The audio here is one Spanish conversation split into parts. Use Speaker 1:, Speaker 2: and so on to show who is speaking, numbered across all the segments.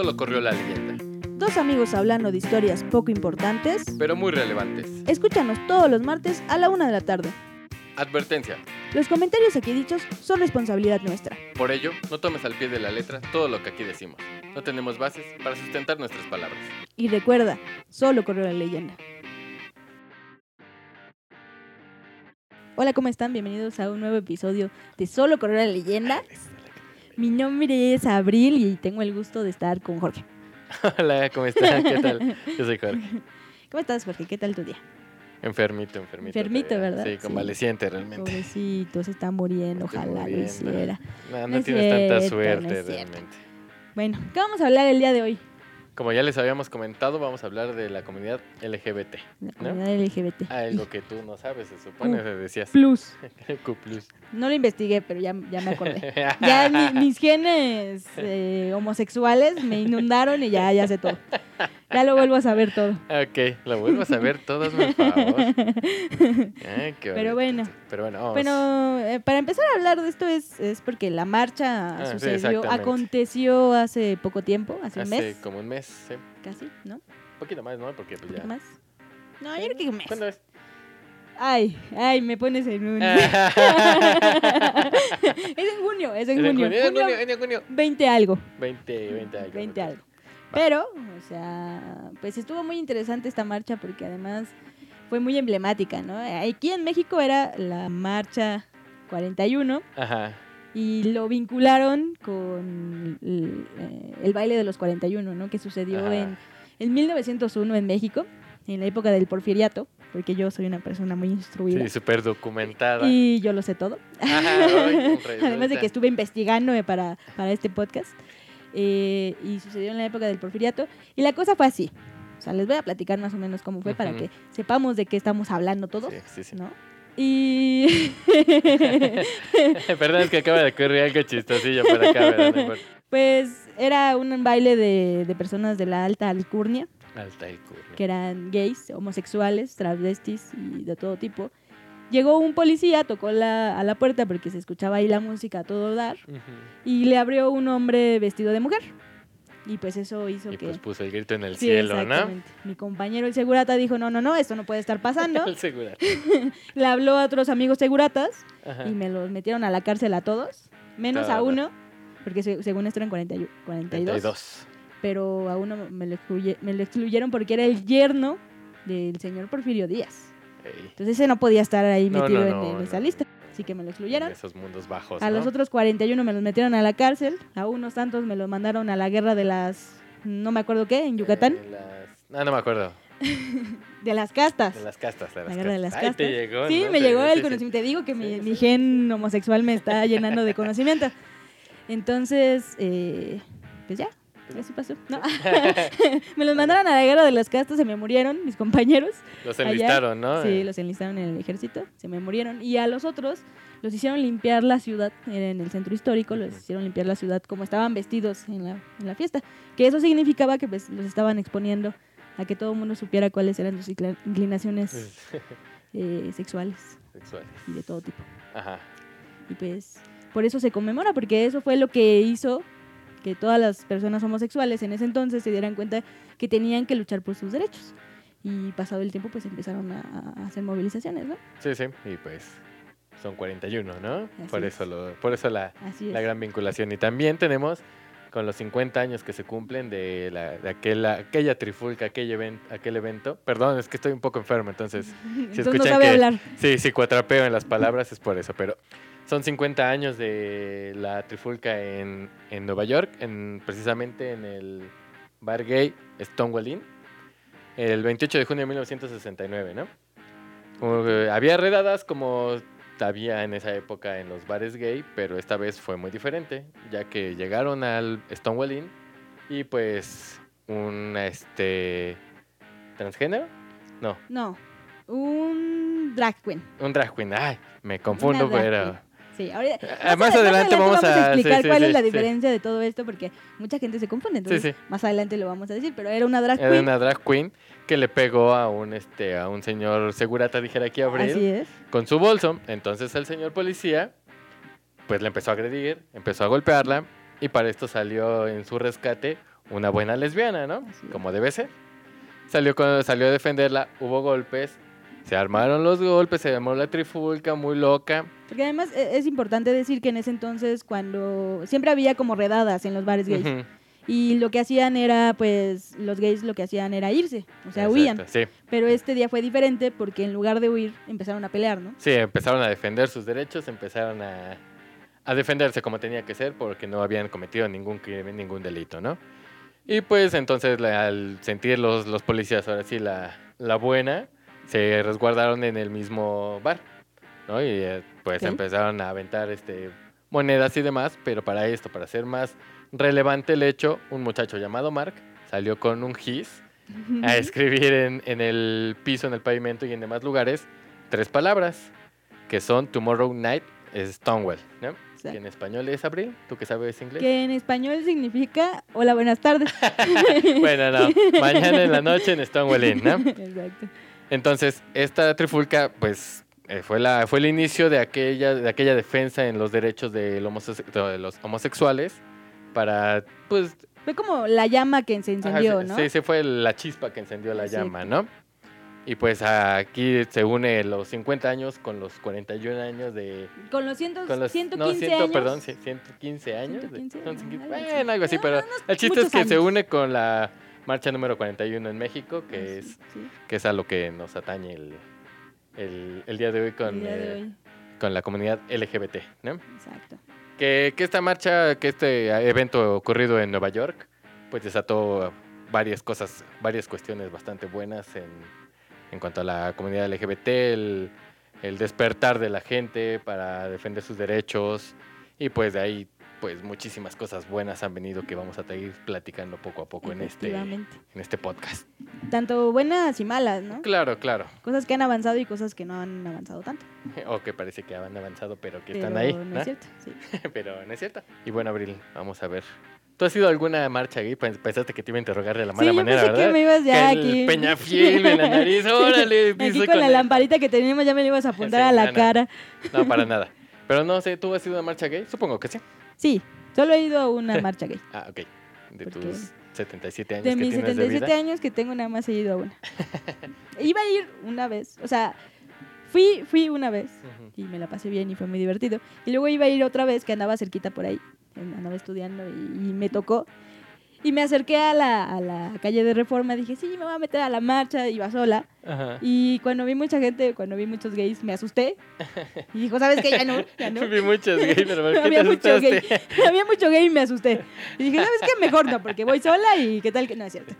Speaker 1: Solo corrió la leyenda,
Speaker 2: Dos amigos hablando de historias poco importantes.
Speaker 1: pero muy relevantes.
Speaker 2: Escúchanos todos los martes a la una de la tarde.
Speaker 1: Advertencia.
Speaker 2: Los comentarios aquí dichos son responsabilidad nuestra.
Speaker 1: Por ello, no tomes al pie de la letra todo lo que aquí decimos. No tenemos bases para sustentar nuestras palabras.
Speaker 2: Y recuerda, solo corrió la leyenda. Hola, ¿cómo están? Bienvenidos a un nuevo episodio de Solo corrió la leyenda. Mi nombre es Abril y tengo el gusto de estar con Jorge.
Speaker 1: Hola, ¿cómo están? ¿Qué tal? Yo soy Jorge.
Speaker 2: ¿Cómo estás, Jorge? ¿Qué tal tu día?
Speaker 1: Enfermito, enfermito.
Speaker 2: Enfermito,
Speaker 1: todavía.
Speaker 2: ¿verdad?
Speaker 1: Sí,
Speaker 2: Sí.
Speaker 1: convaleciente realmente.
Speaker 2: Pobrecito, se está muriendo,
Speaker 1: Estoy
Speaker 2: ojalá lo
Speaker 1: muriendo.
Speaker 2: hiciera.
Speaker 1: No, no,
Speaker 2: No es
Speaker 1: tienes tanta
Speaker 2: cierto,
Speaker 1: suerte realmente.
Speaker 2: Bueno, ¿qué vamos a hablar el día de hoy?
Speaker 1: Como ya les habíamos comentado, vamos a hablar de la comunidad LGBT.
Speaker 2: La
Speaker 1: ¿No?
Speaker 2: comunidad LGBT.
Speaker 1: Algo que tú no sabes, se supone, decías.
Speaker 2: Plus.
Speaker 1: Q+.
Speaker 2: No lo investigué, pero ya, ya me acordé. Ya mi- mis genes eh, homosexuales me inundaron y ya, ya sé todo. Ya lo vuelvo a saber todo.
Speaker 1: Ok, lo vuelvo a saber todos, por favor. Ay, qué
Speaker 2: Pero bueno.
Speaker 1: Pero bueno, vamos.
Speaker 2: Bueno, eh, para empezar a hablar de esto es, es porque la marcha
Speaker 1: Ah,
Speaker 2: sucedió, aconteció hace poco tiempo, hace un
Speaker 1: Hace
Speaker 2: mes,
Speaker 1: como un mes, sí. Un
Speaker 2: casi, ¿no? Un
Speaker 1: poquito más, ¿no? Porque pues ya.
Speaker 2: más. No, yo creo que un mes.
Speaker 1: ¿Cuándo es?
Speaker 2: Ay, ay, me pones en un... es en junio, es en
Speaker 1: En
Speaker 2: junio.
Speaker 1: junio, en
Speaker 2: Junio
Speaker 1: junio, en junio.
Speaker 2: 20 algo.
Speaker 1: 20, 20 algo.
Speaker 2: 20
Speaker 1: ok.
Speaker 2: algo. Pero, o sea, pues estuvo muy interesante esta marcha porque además fue muy emblemática, ¿no? Aquí en México era la marcha 41
Speaker 1: Ajá.
Speaker 2: Y lo vincularon con el, eh, el baile de los 41, ¿no? Que sucedió en, en 1901 en México, en la época del porfiriato, porque yo soy una persona muy instruida.
Speaker 1: Sí, súper documentada.
Speaker 2: Y yo lo sé todo.
Speaker 1: Ajá, ay,
Speaker 2: Además de que estuve investigándome para, para este podcast. Eh, y sucedió en la época del porfiriato. Y la cosa fue así. O sea, les voy a platicar más o menos cómo fue para que sepamos de qué estamos hablando todos,
Speaker 1: Sí, sí, sí.
Speaker 2: ¿no? Y
Speaker 1: Perdón, es que acaba de ocurrir algo chistosillo por acá,
Speaker 2: pues era un baile de, de personas de la alta alcurnia,
Speaker 1: Alta el curno.
Speaker 2: que eran gays, homosexuales, travestis y de todo tipo. Llegó un policía, tocó la, a la puerta porque se escuchaba ahí la música a todo dar. Y le abrió un hombre vestido de mujer. Y pues eso hizo
Speaker 1: Y
Speaker 2: que...
Speaker 1: pues puso el grito en el
Speaker 2: Sí,
Speaker 1: cielo, ¿no?
Speaker 2: exactamente. Mi compañero el segurata dijo, no, no, no, esto no puede estar pasando.
Speaker 1: El seguro.
Speaker 2: le habló a otros amigos seguratas
Speaker 1: Ajá.
Speaker 2: y me los metieron a la cárcel a todos, menos a uno, porque se- según esto eran 40 y- 42,
Speaker 1: 32.
Speaker 2: pero a uno me lo, excluye- me lo excluyeron porque era el yerno del señor Porfirio Díaz.
Speaker 1: Ey,
Speaker 2: Entonces ese no podía estar ahí
Speaker 1: No,
Speaker 2: metido
Speaker 1: no,
Speaker 2: en,
Speaker 1: no,
Speaker 2: en
Speaker 1: no.
Speaker 2: esa lista, así que me lo excluyeron.
Speaker 1: esos mundos bajos,
Speaker 2: A
Speaker 1: ¿no?
Speaker 2: los otros 41 me los metieron a la cárcel, a unos tantos me los mandaron a la guerra de las, no me acuerdo qué, en Yucatán,
Speaker 1: Eh, las- Ah, no me acuerdo.
Speaker 2: de las castas.
Speaker 1: De las castas. De las
Speaker 2: La guerra de las
Speaker 1: castas. Ay, te
Speaker 2: castas.
Speaker 1: llegó,
Speaker 2: sí,
Speaker 1: ¿no?
Speaker 2: me
Speaker 1: Te-
Speaker 2: llegó el
Speaker 1: sí.
Speaker 2: conocimiento. Te digo que mi,
Speaker 1: Sí,
Speaker 2: mi gen homosexual me está llenando de conocimiento. Entonces, eh, pues ya, eso pasó. No. me los mandaron a la guerra de las castas, se me murieron mis compañeros.
Speaker 1: Los
Speaker 2: allá.
Speaker 1: enlistaron, ¿no?
Speaker 2: Sí, los enlistaron en el ejército, se me murieron. Y a los otros los hicieron limpiar la ciudad, en el centro histórico, los hicieron limpiar la ciudad como estaban vestidos en la, en la fiesta. Que eso significaba que pues, los estaban exponiendo a que todo el mundo supiera cuáles eran sus inclin- inclinaciones eh, sexuales
Speaker 1: Sexuales.
Speaker 2: y de todo tipo.
Speaker 1: Ajá.
Speaker 2: Y pues por eso se conmemora, porque eso fue lo que hizo que todas las personas homosexuales en ese entonces se dieran cuenta que tenían que luchar por sus derechos. Y pasado el tiempo, pues empezaron a, a hacer movilizaciones, ¿no?
Speaker 1: Sí, sí. Y pues son 41, ¿no?
Speaker 2: Así
Speaker 1: por
Speaker 2: es.
Speaker 1: eso lo, por eso la,
Speaker 2: es.
Speaker 1: la gran vinculación. Y también tenemos con los 50 años que se cumplen de, la, de aquella, aquella trifulca, aquel, event, aquel evento. Perdón, es que estoy un poco enfermo, entonces
Speaker 2: Entonces no
Speaker 1: escuchan
Speaker 2: sabe
Speaker 1: que-
Speaker 2: hablar.
Speaker 1: sí, sí, cuatrapeo en las palabras es por eso. Pero son 50 años de la trifulca en, en Nueva York, en, precisamente en el bar gay Stonewall Inn, el 28 de junio de 1969, ¿no? Había redadas como había en esa época en los bares gay, pero esta vez fue muy diferente, ya que llegaron al Stonewall Inn y pues un este transgénero, no,
Speaker 2: No, un drag queen.
Speaker 1: un drag queen. Ay, me confundo, pero
Speaker 2: queen. Sí, ahorita,
Speaker 1: Ah, más adelante vamos a-
Speaker 2: explicar
Speaker 1: sí,
Speaker 2: cuál
Speaker 1: sí,
Speaker 2: es la diferencia de todo esto, porque mucha gente se confunde. Entonces, más adelante lo vamos a decir, pero era una drag
Speaker 1: era
Speaker 2: queen.
Speaker 1: una drag queen que le pegó a un este a un señor segurata dijera aquí Abril
Speaker 2: Así es.
Speaker 1: con su bolso. Entonces el señor policía pues le empezó a agredir, empezó a golpearla y para esto salió en su rescate una buena lesbiana, ¿no? Como debe ser. Salió, salió a defenderla, hubo golpes, se armaron los golpes, se armó la trifulca muy loca.
Speaker 2: Porque además e- es importante decir que en ese entonces cuando siempre había como redadas en los bares gays
Speaker 1: Ujú,
Speaker 2: y lo que hacían era pues los gays lo que hacían era irse, o sea, huían.
Speaker 1: exacto, Sí,
Speaker 2: Pero este día fue diferente porque en lugar de huir empezaron a pelear, ¿no?
Speaker 1: sí, empezaron a defender sus derechos, empezaron a, a defenderse como tenía que ser porque no habían cometido ningún crimen, ningún delito, ¿no? Y pues entonces la- al sentir los, los policías ahora sí la, la buena, se resguardaron en el mismo bar, ¿no? Y eh, pues empezaron a aventar este, monedas y demás, pero para esto, para hacer más relevante el hecho, un muchacho llamado Mark salió con un gis a escribir en, en el piso, en el pavimento y en demás lugares tres palabras, que son Tomorrow Night Stonewall, ¿no? Que en español es Abril, ¿tú que sabes inglés?
Speaker 2: que en español significa hola, buenas tardes.
Speaker 1: bueno, no, mañana en la noche en Stonewall Inn, ¿no?
Speaker 2: Exacto.
Speaker 1: Entonces, esta trifulca, pues, eh, fue, la, fue el inicio de aquella, de aquella defensa en los derechos homose- de los homosexuales para, pues,
Speaker 2: Fue como la llama que se encendió, ¿no?
Speaker 1: Sí, sí, fue la chispa que encendió la llama, ¿no? Y pues aquí se une los 50 años con los 41 años de...
Speaker 2: Con los, cientos,
Speaker 1: Con los,
Speaker 2: 115
Speaker 1: no,
Speaker 2: años.
Speaker 1: Perdón, sí, 115 años. de-
Speaker 2: 115,
Speaker 1: son
Speaker 2: ¿no?
Speaker 1: cinqui-
Speaker 2: Algo así.
Speaker 1: bueno, algo así, pero el chiste es que se une con la marcha número 41 en México, que es,
Speaker 2: Sí,
Speaker 1: que es a lo que nos atañe el, el, el día de hoy con,
Speaker 2: de
Speaker 1: eh,
Speaker 2: hoy.
Speaker 1: con la comunidad LGBT, ¿no?
Speaker 2: Exacto.
Speaker 1: Que, que esta marcha, que este evento ocurrido en Nueva York, pues desató varias cosas, varias cuestiones bastante buenas en, en cuanto a la comunidad LGBT, el, el despertar de la gente para defender sus derechos y pues de ahí pues muchísimas cosas buenas han venido que vamos a ir platicando poco a poco en este, en este podcast.
Speaker 2: Tanto buenas y malas, ¿no?
Speaker 1: Claro, claro.
Speaker 2: Cosas que han avanzado y cosas que no han avanzado tanto.
Speaker 1: O que parece que han avanzado pero que
Speaker 2: pero
Speaker 1: están ahí.
Speaker 2: no
Speaker 1: ¿no?
Speaker 2: es cierto. Sí.
Speaker 1: pero no es cierto. Y bueno, Abril, vamos a ver. ¿Tú has ido a alguna marcha gay? Pens- Pensaste que te iba a interrogar de la
Speaker 2: Sí,
Speaker 1: mala
Speaker 2: yo
Speaker 1: manera,
Speaker 2: pensé
Speaker 1: ¿verdad?
Speaker 2: que me ibas ya
Speaker 1: Que el
Speaker 2: aquí.
Speaker 1: Peñafiel en la nariz, órale.
Speaker 2: Aquí
Speaker 1: dice
Speaker 2: con la
Speaker 1: el-
Speaker 2: lamparita que teníamos ya me la ibas a apuntar
Speaker 1: Sí,
Speaker 2: a la
Speaker 1: no.
Speaker 2: cara.
Speaker 1: No, para nada. Pero no sé, ¿tú has ido a una marcha gay? Supongo que sí.
Speaker 2: Sí, solo he ido a una marcha gay.
Speaker 1: Ah, ok. De
Speaker 2: ¿Por
Speaker 1: tus 77 años
Speaker 2: De
Speaker 1: que
Speaker 2: mis
Speaker 1: tienes de
Speaker 2: 77
Speaker 1: vida.
Speaker 2: años que tengo, nada más he ido a una. Iba a ir una vez, o sea, fui, fui una vez y me la pasé bien y fue muy divertido. Y luego iba a ir otra vez que andaba cerquita por ahí, andaba estudiando y, y me tocó. Y me acerqué a la, a la calle de Reforma, dije, sí, me voy a meter a la marcha, iba sola.
Speaker 1: Ajá.
Speaker 2: Y cuando vi mucha gente, cuando vi muchos gays, me asusté. Y dijo, ¿sabes qué? Ya no, ya no.
Speaker 1: Vi muchos gay, pero ¿por qué te
Speaker 2: Había mucho gay. Había mucho gay y me asusté. Y dije, ¿sabes qué? Mejor no, porque voy sola y qué tal que... No, es cierto.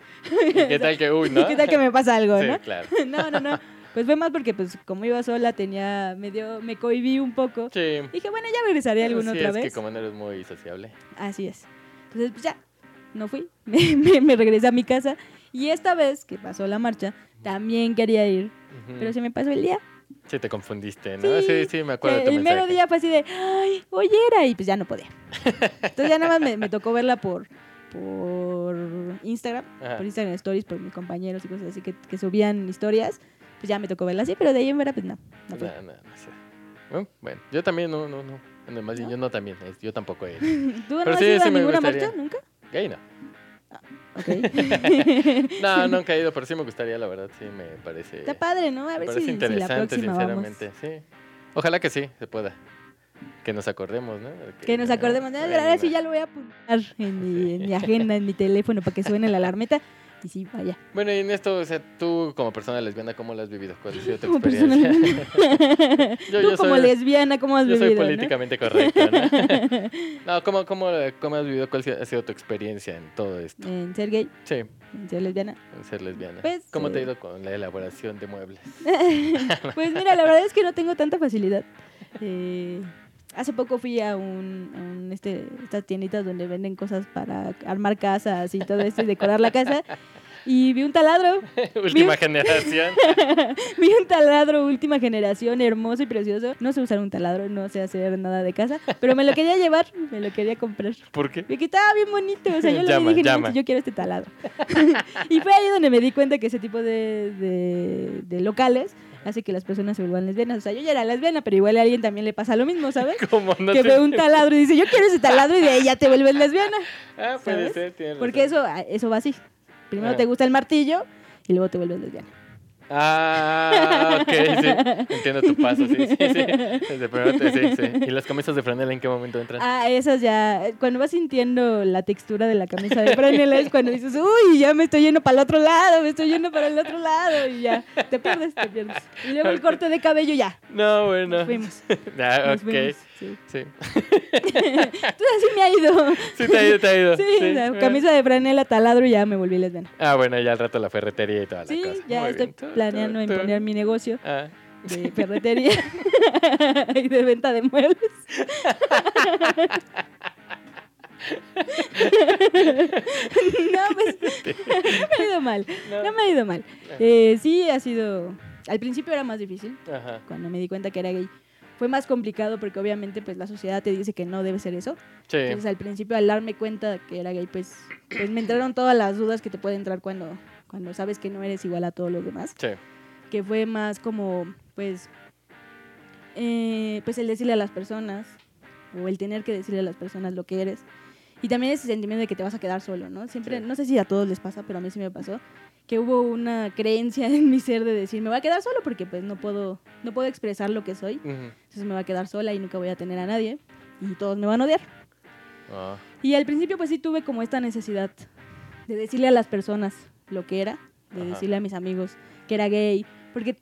Speaker 1: ¿Qué tal que, uy, no?
Speaker 2: ¿Qué tal que me pasa algo,
Speaker 1: Sí,
Speaker 2: no?
Speaker 1: claro.
Speaker 2: No, no, no. Pues fue más porque, pues, como iba sola, tenía... Me dio... Me cohibí un poco.
Speaker 1: Sí.
Speaker 2: Dije, bueno, ya regresaré alguna
Speaker 1: Sí,
Speaker 2: otra
Speaker 1: es
Speaker 2: vez.
Speaker 1: que como no eres muy sociable.
Speaker 2: Así es. Entonces, pues ya, no fui. Me, me- me regresé a mi casa. Y esta vez que pasó la marcha, también quería ir,
Speaker 1: Ujú.
Speaker 2: pero se me pasó el día.
Speaker 1: Sí, te confundiste, ¿no?
Speaker 2: Sí,
Speaker 1: Sí, sí, me acuerdo de tu
Speaker 2: el mero día fue así de, ay, oye, era, y pues ya no podía. Entonces ya nada más me, me tocó verla por, por Instagram,
Speaker 1: Ajá.
Speaker 2: por Instagram Stories, por mis compañeros y cosas así que, que subían historias. Pues ya me tocó verla así, pero de ahí en fuera, pues no, no.
Speaker 1: No, no, no sé. Bueno, bueno, yo también no, no, no. Bueno, más bien,
Speaker 2: ¿No?
Speaker 1: yo no también, yo tampoco he ido.
Speaker 2: ¿Tú no
Speaker 1: Pero
Speaker 2: has
Speaker 1: sí,
Speaker 2: ido
Speaker 1: sí
Speaker 2: a
Speaker 1: me
Speaker 2: ninguna
Speaker 1: gustaría.
Speaker 2: marcha? ¿Nunca?
Speaker 1: Gay no.
Speaker 2: Ok.
Speaker 1: No, nunca he ido, pero sí me gustaría, la verdad, sí me parece.
Speaker 2: Está padre, ¿no? A
Speaker 1: me
Speaker 2: ver
Speaker 1: parece
Speaker 2: si, si la
Speaker 1: interesante,
Speaker 2: próxima vamos.
Speaker 1: sinceramente, sí. Ojalá que sí, se pueda. Que nos acordemos, ¿no? De
Speaker 2: Que nos
Speaker 1: ah,
Speaker 2: acordemos. de-
Speaker 1: bueno,
Speaker 2: Ahora sí ya lo voy a apuntar en mi, en mi agenda, en mi teléfono, para que suene la alarmeta. Y sí, vaya.
Speaker 1: Bueno, y en esto, o sea, tú como persona lesbiana, ¿cómo lo has vivido? ¿Cuál ha sido tu
Speaker 2: Como
Speaker 1: experiencia? Yo-
Speaker 2: Tú
Speaker 1: yo
Speaker 2: como
Speaker 1: soy-
Speaker 2: lesbiana, ¿cómo has
Speaker 1: Yo soy
Speaker 2: vivido? no?
Speaker 1: políticamente correcto, ¿no? no, ¿cómo, cómo, ¿cómo has vivido? ¿Cuál ha sido tu experiencia en todo esto?
Speaker 2: En ser gay,
Speaker 1: Sí,
Speaker 2: en ser lesbiana.
Speaker 1: en ser lesbiana.
Speaker 2: Pues,
Speaker 1: ¿Cómo te ha
Speaker 2: eh,
Speaker 1: ido con la elaboración de muebles?
Speaker 2: Pues mira, la verdad es que no tengo tanta facilidad. Eh, hace poco fui a un, a un, este, estas tienditas donde venden cosas para armar casas y todo esto y decorar la casa. Y vi un taladro,
Speaker 1: Última generación.
Speaker 2: vi un taladro última generación, hermoso y precioso. No sé usar un taladro, no sé hacer nada de casa, pero me lo quería llevar, me lo quería comprar.
Speaker 1: ¿Por qué?
Speaker 2: Porque estaba bien bonito, o sea, yo
Speaker 1: Llama,
Speaker 2: le dije, "No
Speaker 1: llama.
Speaker 2: yo quiero este taladro. y fue ahí donde me di cuenta que ese tipo de, de- de locales hace que las personas se vuelvan lesbianas. O sea, yo ya era lesbiana, pero igual a alguien también le pasa lo mismo, ¿sabes?
Speaker 1: Como no
Speaker 2: que
Speaker 1: te-
Speaker 2: ve un taladro y dice, yo quiero ese taladro y de ahí ya te vuelves lesbiana.
Speaker 1: Ah, puede
Speaker 2: ¿sabes?
Speaker 1: ser, tienes
Speaker 2: Porque
Speaker 1: razón.
Speaker 2: eso, eso va así. Primero
Speaker 1: Ah.
Speaker 2: te gusta el martillo y luego te vuelves lesbiana.
Speaker 1: Ah, ok, sí. Entiendo tu paso, sí, sí, sí. Desde primero te- sí, sí. ¿Y las camisas de franela en qué momento entran?
Speaker 2: Ah, esas ya, cuando vas sintiendo la textura de la camisa de franela es cuando dices, uy, ya me estoy yendo para el otro lado, me estoy yendo para el otro lado y ya, te pierdes, te pierdes. Y luego el corte de cabello ya,
Speaker 1: No, bueno.
Speaker 2: nos fuimos.
Speaker 1: Ah,
Speaker 2: Nos
Speaker 1: ok.
Speaker 2: fuimos, sí.
Speaker 1: Sí.
Speaker 2: Entonces así me ha ido.
Speaker 1: Sí, te ha ido, te ha ido.
Speaker 2: Sí,
Speaker 1: Sí.
Speaker 2: la camisa de franela, taladro y ya me volví lesbiana.
Speaker 1: Ah, bueno, ya al rato la ferretería y toda la
Speaker 2: Sí,
Speaker 1: cosa.
Speaker 2: ya
Speaker 1: Muy
Speaker 2: estoy
Speaker 1: bien.
Speaker 2: Planeando
Speaker 1: tú, tú.
Speaker 2: emprender mi negocio
Speaker 1: Ah,
Speaker 2: de ferretería y de venta de muebles. no, pues no me ha ido mal,
Speaker 1: no.
Speaker 2: no me ha ido mal. Eh, sí, ha sido... Al principio era más difícil,
Speaker 1: Ajá.
Speaker 2: cuando me di cuenta que era gay. Fue más complicado porque obviamente pues la sociedad te dice que no debe ser eso.
Speaker 1: Sí.
Speaker 2: Entonces al principio al darme cuenta que era gay pues, pues me entraron todas las dudas que te pueden entrar cuando, cuando sabes que no eres igual a todos los demás
Speaker 1: Sí.
Speaker 2: que fue más como, pues, eh, pues el decirle a las personas, o el tener que decirle a las personas lo que eres. Y también ese sentimiento de que te vas a quedar solo, ¿no? Siempre,
Speaker 1: Sí.
Speaker 2: no sé si a todos les pasa, pero a mí sí me pasó, que hubo una creencia en mi ser de decir, me voy a quedar solo porque pues no puedo, no puedo expresar lo que soy, entonces me voy a quedar sola y nunca voy a tener a nadie, y todos me van a odiar.
Speaker 1: Ah,
Speaker 2: Y al principio pues sí tuve como esta necesidad de decirle a las personas lo que era, de
Speaker 1: Ajá.
Speaker 2: decirle a mis amigos que era gay, porque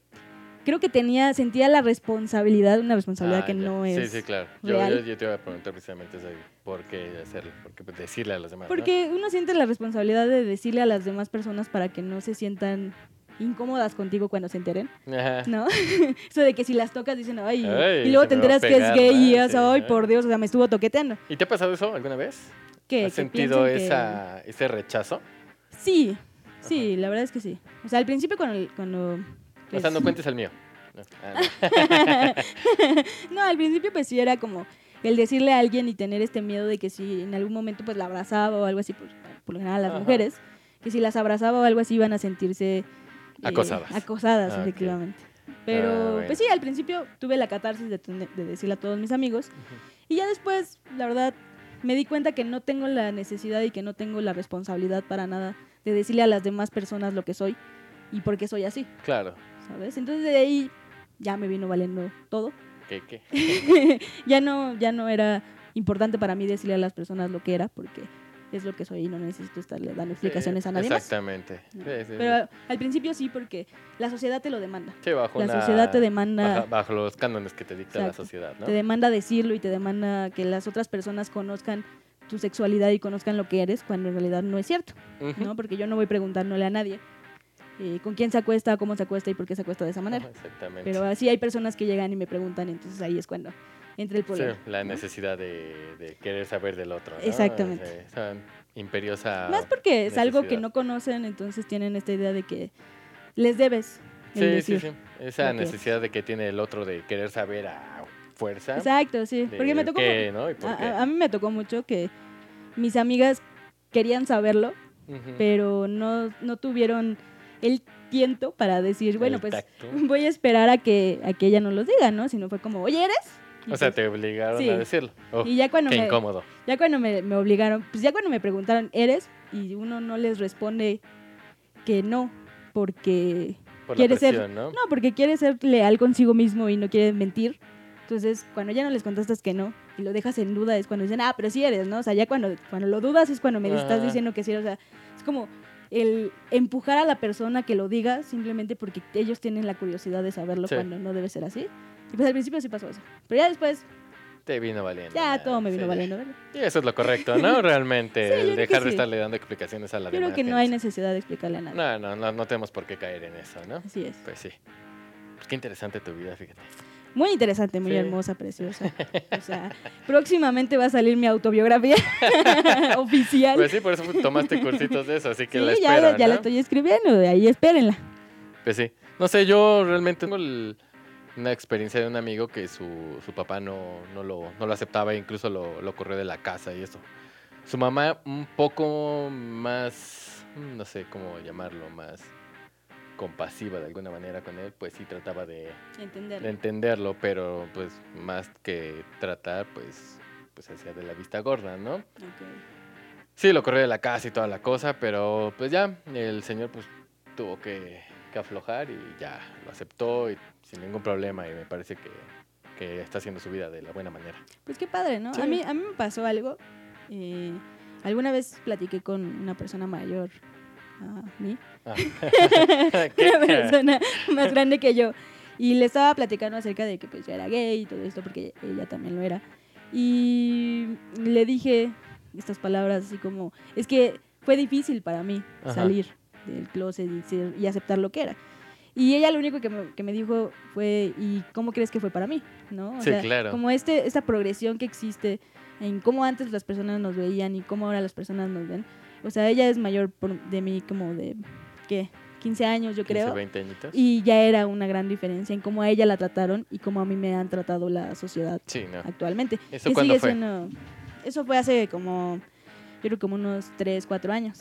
Speaker 2: creo que tenía, sentía la responsabilidad, una responsabilidad
Speaker 1: ah,
Speaker 2: que
Speaker 1: ya.
Speaker 2: no es...
Speaker 1: Sí, sí, claro. Yo,
Speaker 2: real.
Speaker 1: yo, yo te iba a preguntar precisamente eso, por qué hacerlo, por qué decirle a los demás. ¿no?
Speaker 2: Porque uno siente la responsabilidad de decirle a las demás personas para que no se sientan incómodas contigo cuando se enteren,
Speaker 1: Ajá.
Speaker 2: ¿no? Eso de que si las tocas dicen, ay,
Speaker 1: Ay,
Speaker 2: y luego te enteras que es gay y
Speaker 1: ¿no?
Speaker 2: es,
Speaker 1: Sí,
Speaker 2: ay, por Dios, o sea, me estuvo toqueteando.
Speaker 1: ¿Y te ha pasado eso alguna vez?
Speaker 2: ¿Qué?
Speaker 1: ¿Has
Speaker 2: que
Speaker 1: sentido
Speaker 2: que-
Speaker 1: esa, ese rechazo?
Speaker 2: Sí, sí, la verdad es que sí. O sea, al principio cuando... cuando
Speaker 1: o sea,
Speaker 2: pues,
Speaker 1: no cuentes el mío. No. Ah, no.
Speaker 2: no, al principio pues sí era como el decirle a alguien y tener este miedo de que si en algún momento pues la abrazaba o algo así, pues, por lo general las
Speaker 1: Ajá.
Speaker 2: mujeres, que si las abrazaba o algo así iban a sentirse... eh,
Speaker 1: Acosadas.
Speaker 2: acosadas,
Speaker 1: Ah,
Speaker 2: efectivamente. Pero
Speaker 1: Ah, bueno.
Speaker 2: pues sí, al principio tuve la catarsis de decirle a todos mis amigos y ya después, la verdad, me di cuenta que no tengo la necesidad y que no tengo la responsabilidad para nada de decirle a las demás personas lo que soy y por qué soy así,
Speaker 1: Claro.
Speaker 2: ¿Sabes? Entonces de ahí ya me vino valiendo todo.
Speaker 1: ¿Qué, qué?
Speaker 2: ya no ya no era importante para mí decirle a las personas lo que era porque es lo que soy y no necesito estarle dando explicaciones a nadie más.
Speaker 1: Exactamente. Sí, sí,
Speaker 2: Pero al principio sí porque la sociedad te lo demanda.
Speaker 1: sí, bajo
Speaker 2: La
Speaker 1: una-
Speaker 2: sociedad te demanda
Speaker 1: Bajo, bajo los cánones que te dicta la
Speaker 2: Exacto.
Speaker 1: sociedad, ¿no?
Speaker 2: te demanda decirlo y te demanda que las otras personas conozcan tu sexualidad y conozcan lo que eres cuando en realidad no es cierto,
Speaker 1: Ujú.
Speaker 2: ¿no? Porque yo no voy preguntándole a nadie eh, con quién se acuesta, cómo se acuesta y por qué se acuesta de esa manera.
Speaker 1: Exactamente.
Speaker 2: Pero así hay personas que llegan y me preguntan, entonces ahí es cuando entra el
Speaker 1: Sí,
Speaker 2: problema.
Speaker 1: la
Speaker 2: ¿no?
Speaker 1: necesidad de, de querer saber del otro. ¿no?
Speaker 2: Exactamente.
Speaker 1: Sí, esa imperiosa.
Speaker 2: Más porque es algo que no conocen, entonces tienen esta idea de que les debes
Speaker 1: Sí,
Speaker 2: decir.
Speaker 1: sí, sí. Esa necesidad de que tiene el otro de querer saber a fuerza.
Speaker 2: Exacto, sí. Porque me tocó.
Speaker 1: qué, ¿no? ¿Y por
Speaker 2: a, mí me tocó mucho que mis amigas querían saberlo, pero no, no tuvieron el tiento para decir, bueno,
Speaker 1: El
Speaker 2: pues
Speaker 1: tacto.
Speaker 2: voy a esperar a que, a que ella nos los diga, ¿no? Sino fue como, oye, ¿eres? Y
Speaker 1: O sea,
Speaker 2: pues,
Speaker 1: te obligaron
Speaker 2: sí.
Speaker 1: a decirlo. Oh,
Speaker 2: y ya cuando,
Speaker 1: qué
Speaker 2: me,
Speaker 1: incómodo.
Speaker 2: ya cuando me, me obligaron, pues ya cuando me preguntaron, ¿eres? Y uno no les responde que no, porque
Speaker 1: Por
Speaker 2: quiere ser-
Speaker 1: ¿no?
Speaker 2: No, porque quiere ser leal consigo mismo y no quiere mentir. Entonces, cuando ya no les contestas que no y lo dejas en duda es cuando dicen, ah, pero sí eres, ¿no? O sea, ya cuando, cuando lo dudas es cuando me estás diciendo que sí. O sea, es como el empujar a la persona que lo diga simplemente porque ellos tienen la curiosidad de saberlo
Speaker 1: Sí.
Speaker 2: cuando no debe ser así. Y pues al principio sí pasó eso. Pero ya después,
Speaker 1: Te vino valiendo.
Speaker 2: ya todo me vino
Speaker 1: sí.
Speaker 2: valiendo. ¿verdad?
Speaker 1: Y eso es lo correcto, ¿no? Realmente,
Speaker 2: Sí,
Speaker 1: el dejar de
Speaker 2: sí.
Speaker 1: estarle dando explicaciones a la
Speaker 2: creo
Speaker 1: demás
Speaker 2: que no hay necesidad de explicarle a nadie.
Speaker 1: No, no, no, no tenemos por qué caer en eso, ¿no?
Speaker 2: Así es.
Speaker 1: Pues sí. Qué interesante tu vida, fíjate.
Speaker 2: Muy interesante, muy
Speaker 1: Sí.
Speaker 2: hermosa, preciosa. O sea, próximamente va a salir mi autobiografía oficial.
Speaker 1: Pues sí, por eso tomaste cursitos de eso, así que la
Speaker 2: sí, ya, la- ya
Speaker 1: ¿no?
Speaker 2: la estoy escribiendo, de ahí espérenla.
Speaker 1: Pues sí. No sé, yo realmente tengo el- una experiencia de un amigo que su, su papá no, no, lo, no lo aceptaba, incluso lo, lo corrió de la casa y eso. Su mamá un poco más, mm, no sé cómo llamarlo, más compasiva de alguna manera con él, pues sí trataba de,
Speaker 2: Entender.
Speaker 1: de entenderlo, pero pues más que tratar, pues, pues hacía de la vista gorda, ¿no? Sí, lo corrió de la casa y toda la cosa, pero pues ya, el señor pues tuvo que, que aflojar y ya lo aceptó y sin ningún problema y me parece que, que está haciendo su vida de la buena manera.
Speaker 2: Pues qué padre, ¿no?
Speaker 1: Sí.
Speaker 2: A, mí, a mí me pasó algo. eh, alguna vez platiqué con una persona mayor a mí,
Speaker 1: Ah.
Speaker 2: una persona más grande que yo, y le estaba platicando acerca de que pues yo era gay y todo esto, porque ella también lo era. Y le dije estas palabras así como, es que fue difícil para mí
Speaker 1: Ajá.
Speaker 2: salir del closet y, ser- y aceptar lo que era. Y ella lo único que me, que me dijo fue, ¿y cómo crees que fue para mí? ¿No? O
Speaker 1: Sí,
Speaker 2: sea,
Speaker 1: claro.
Speaker 2: Como este, esta progresión que existe en cómo antes las personas nos veían y cómo ahora las personas nos ven. O sea, ella es mayor por- de mí como de, ¿qué? 15 años, yo
Speaker 1: 15,
Speaker 2: creo.
Speaker 1: 20 añitos.
Speaker 2: Y ya era una gran diferencia en cómo a ella la trataron y cómo a mí me han tratado la sociedad
Speaker 1: Sí, no.
Speaker 2: actualmente.
Speaker 1: ¿Eso cuándo fue?
Speaker 2: siendo- Eso fue hace como, yo creo como unos 3, 4 años.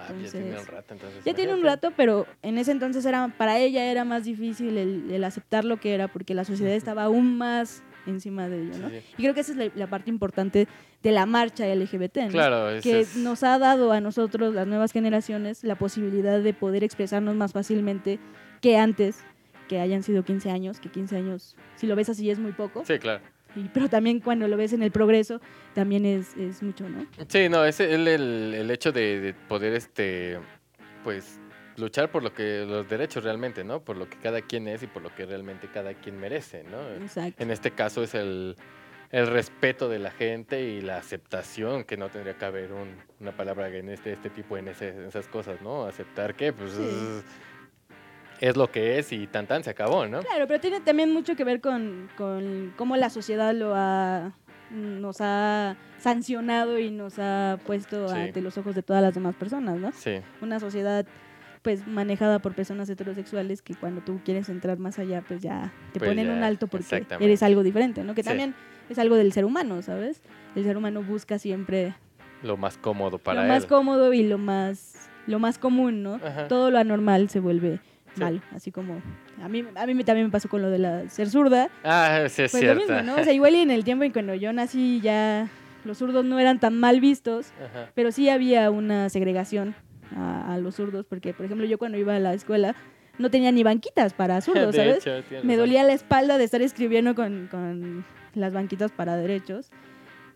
Speaker 1: Ah, ya tiene un rato, entonces.
Speaker 2: Ya tiene un rato, pero en ese entonces era para ella era más difícil el, el aceptar lo que era porque la sociedad estaba aún más encima de ello, ¿no?
Speaker 1: sí.
Speaker 2: Y creo que esa es la, la parte importante de la marcha LGBT, ¿no?
Speaker 1: Claro,
Speaker 2: que
Speaker 1: es-
Speaker 2: nos ha dado a nosotros, las nuevas generaciones, la posibilidad de poder expresarnos más fácilmente que antes, que hayan sido 15 años, que 15 años, si lo ves así, es muy poco,
Speaker 1: Sí, claro.
Speaker 2: y- pero también cuando lo ves en el progreso, también es, es mucho, ¿no?
Speaker 1: Sí, no, es el, el, el hecho de, de poder, este, pues, luchar por lo que, los derechos realmente, ¿no? Por lo que cada quien es y por lo que realmente cada quien merece, ¿no?
Speaker 2: Exacto.
Speaker 1: En este caso es el, el respeto de la gente y la aceptación, que no tendría que haber un- una palabra en este, este tipo en, ese- en esas cosas, ¿no? Aceptar que, pues,
Speaker 2: Sí.
Speaker 1: es, es lo que es y tan tan se acabó, ¿no?
Speaker 2: Claro, pero tiene también mucho que ver con, con cómo la sociedad lo ha nos ha sancionado y nos ha puesto
Speaker 1: Sí.
Speaker 2: ante los ojos de todas las demás personas, ¿no?
Speaker 1: Sí,
Speaker 2: Una sociedad pues manejada por personas heterosexuales que cuando tú quieres entrar más allá pues ya te
Speaker 1: Pues
Speaker 2: ponen
Speaker 1: ya,
Speaker 2: un alto porque eres algo diferente, ¿no? Que
Speaker 1: Sí.
Speaker 2: también es algo del ser humano, ¿sabes? El ser humano busca siempre
Speaker 1: lo más cómodo para
Speaker 2: lo
Speaker 1: él.
Speaker 2: más cómodo y lo más lo más común, ¿no?
Speaker 1: Ajá.
Speaker 2: Todo lo anormal se vuelve
Speaker 1: Sí.
Speaker 2: mal, así como a mí a mí también me pasó con lo de la ser zurda,
Speaker 1: Ah, sí es
Speaker 2: pues lo
Speaker 1: cierto.
Speaker 2: mismo, ¿no? O sea, igual y en el tiempo en cuando yo nací ya los zurdos no eran tan mal vistos,
Speaker 1: Ajá.
Speaker 2: pero sí había una segregación a, a los zurdos, porque por ejemplo yo cuando iba a la escuela no tenía ni banquitas para zurdos, ¿sabes?
Speaker 1: hecho,
Speaker 2: Me dolía la espalda de estar escribiendo con, con las banquitas para derechos.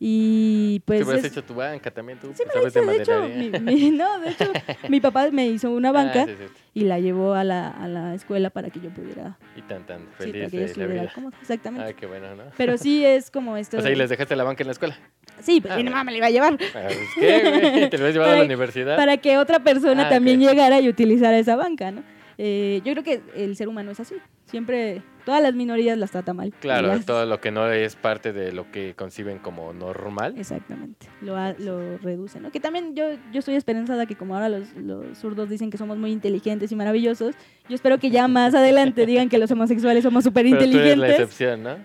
Speaker 2: Y pues...
Speaker 1: Si hubieras
Speaker 2: es-
Speaker 1: hecho tu banca también, tú
Speaker 2: Sí,
Speaker 1: pues,
Speaker 2: me la
Speaker 1: sabes de
Speaker 2: hecho, mi, mi- no, de hecho, mi papá me hizo una
Speaker 1: Ah,
Speaker 2: banca
Speaker 1: sí, sí.
Speaker 2: y la llevó a la, a la escuela para que yo pudiera,
Speaker 1: Y tan tan
Speaker 2: sí, para
Speaker 1: feliz
Speaker 2: que yo
Speaker 1: de la
Speaker 2: estuviera
Speaker 1: vida.
Speaker 2: cómoda, exactamente.
Speaker 1: Ah, qué bueno, ¿no?
Speaker 2: Pero sí es como esto.
Speaker 1: O sea, ¿y les dejaste la banca en la escuela?
Speaker 2: Sí, pues
Speaker 1: Ah,
Speaker 2: mi mamá me la iba a llevar
Speaker 1: pues, ¿Qué? ¿Te lo habías llevado a la universidad?
Speaker 2: para que otra persona
Speaker 1: Ah,
Speaker 2: también llegara y utilizara esa banca, ¿no? Eh, yo creo que el ser humano es así. Siempre, todas las minorías las trata mal.
Speaker 1: Claro,
Speaker 2: las-
Speaker 1: todo lo que no es parte de lo que conciben como normal.
Speaker 2: Exactamente, lo, lo reduce, ¿no? Que también yo, yo estoy esperanzada que como ahora los, los zurdos dicen que somos muy inteligentes y maravillosos, yo espero que ya más adelante digan que los homosexuales somos súper
Speaker 1: eres la
Speaker 2: inteligentes.
Speaker 1: excepción, ¿no?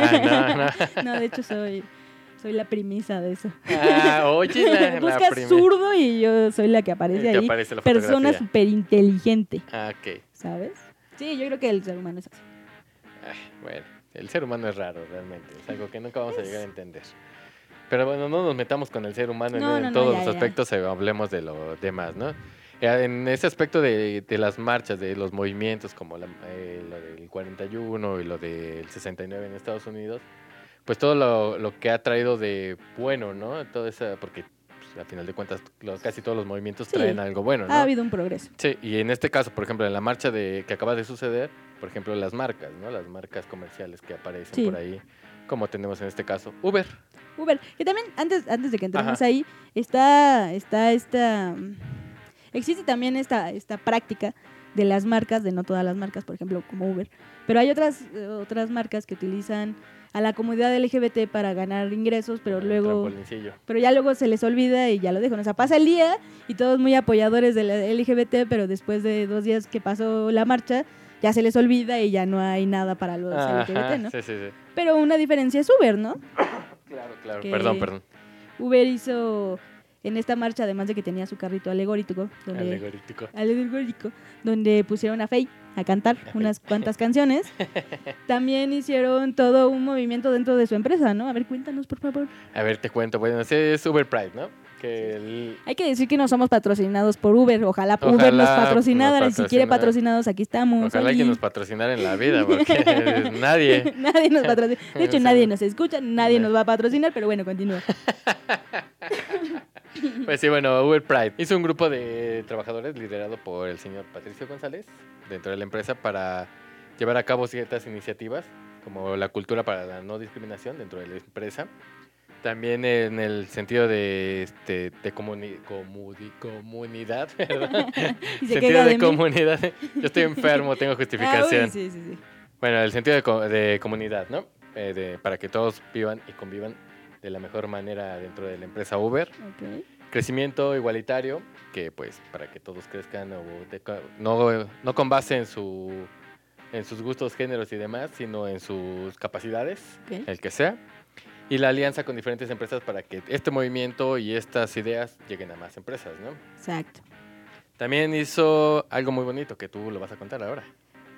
Speaker 1: Ah, no, no.
Speaker 2: No, de hecho soy, soy la premisa de eso.
Speaker 1: Ah, oye, la, la
Speaker 2: Buscas
Speaker 1: primera.
Speaker 2: zurdo y yo soy la que aparece
Speaker 1: que
Speaker 2: ahí.
Speaker 1: aparece la
Speaker 2: Persona súper inteligente,
Speaker 1: Ah, ok.
Speaker 2: ¿sabes? Sí, yo creo que el ser humano es así.
Speaker 1: Ay, bueno, el ser humano es raro realmente. Es algo que nunca vamos a llegar a entender. Pero bueno, no nos metamos con el ser humano en,
Speaker 2: No,
Speaker 1: en
Speaker 2: no, no,
Speaker 1: todos
Speaker 2: ya,
Speaker 1: los
Speaker 2: ya.
Speaker 1: aspectos, eh, hablemos de lo demás, ¿no? Eh, En ese aspecto de, de las marchas, de los movimientos, como la- eh, lo del 41 y lo del 69 en Estados Unidos, pues todo lo, lo que ha traído de bueno, ¿no? Todo esa, porque pues, a final de cuentas lo- casi todos los movimientos
Speaker 2: Sí.
Speaker 1: traen algo bueno, ¿no?
Speaker 2: Ha habido un progreso.
Speaker 1: Sí, y en este caso, por ejemplo, en la marcha de que acaba de suceder, por ejemplo, las marcas, ¿no? Las marcas comerciales que aparecen
Speaker 2: Sí.
Speaker 1: por ahí, como tenemos en este caso, Uber.
Speaker 2: Uber, que también antes, antes de que entremos
Speaker 1: Ajá.
Speaker 2: ahí, está, está esta. Existe también esta, esta práctica de las marcas, de no todas las marcas, por ejemplo, como Uber. Pero hay otras, otras marcas que utilizan a la comunidad LGBT para ganar ingresos, pero
Speaker 1: el
Speaker 2: luego. Pero ya luego se les olvida y ya lo dejan. O sea, pasa el día y todos muy apoyadores de la LGBT, pero después de dos días que pasó la marcha, ya se les olvida y ya no hay nada para los
Speaker 1: Ajá,
Speaker 2: LGBT, ¿no?
Speaker 1: Sí, sí, sí.
Speaker 2: Pero una diferencia es Uber, ¿no?
Speaker 1: Claro, claro.
Speaker 2: Que-
Speaker 1: Perdón, perdón.
Speaker 2: Uber hizo en esta marcha, además de que tenía su carrito alegórico, donde,
Speaker 1: Alegorítico.
Speaker 2: alegórico, donde pusieron a Faye a cantar unas cuantas canciones, también hicieron todo un movimiento dentro de su empresa, ¿no? A ver, cuéntanos, por favor.
Speaker 1: A ver, te cuento. Bueno, ese es Uber Pride, ¿no? Que el-
Speaker 2: Hay que decir que no somos patrocinados por Uber. Ojalá, Uber
Speaker 1: Ojalá
Speaker 2: nos patrocinara.
Speaker 1: nos
Speaker 2: Y si quiere
Speaker 1: patrocinara.
Speaker 2: patrocinados, aquí estamos.
Speaker 1: Ojalá que nos patrocinara en la vida, porque nadie.
Speaker 2: nadie nos patrocina. De hecho, nadie nos escucha, nadie
Speaker 1: No.
Speaker 2: nos va a patrocinar, pero bueno, continúa.
Speaker 1: Pues sí, bueno, Uber Pride hizo un grupo de trabajadores liderado por el señor Patricio González dentro de la empresa para llevar a cabo ciertas iniciativas como la cultura para la no discriminación dentro de la empresa. También en el sentido de, este, de comuni- comudi- comunidad, ¿verdad?
Speaker 2: Se
Speaker 1: sentido de,
Speaker 2: de
Speaker 1: comunidad. Yo estoy enfermo, tengo
Speaker 2: Ah,
Speaker 1: justificación.
Speaker 2: uy, sí, sí, sí.
Speaker 1: Bueno, el sentido de, de comunidad, ¿no? Eh, de- para que todos vivan y convivan de la mejor manera dentro de la empresa Uber.
Speaker 2: Ok.
Speaker 1: Crecimiento igualitario, que pues para que todos crezcan o de no, no con base en, su, en sus gustos, géneros y demás, sino en sus capacidades, el que sea. Y la alianza con diferentes empresas para que este movimiento y estas ideas lleguen a más empresas, ¿no?
Speaker 2: Exacto.
Speaker 1: También hizo algo muy bonito que tú lo vas a contar ahora.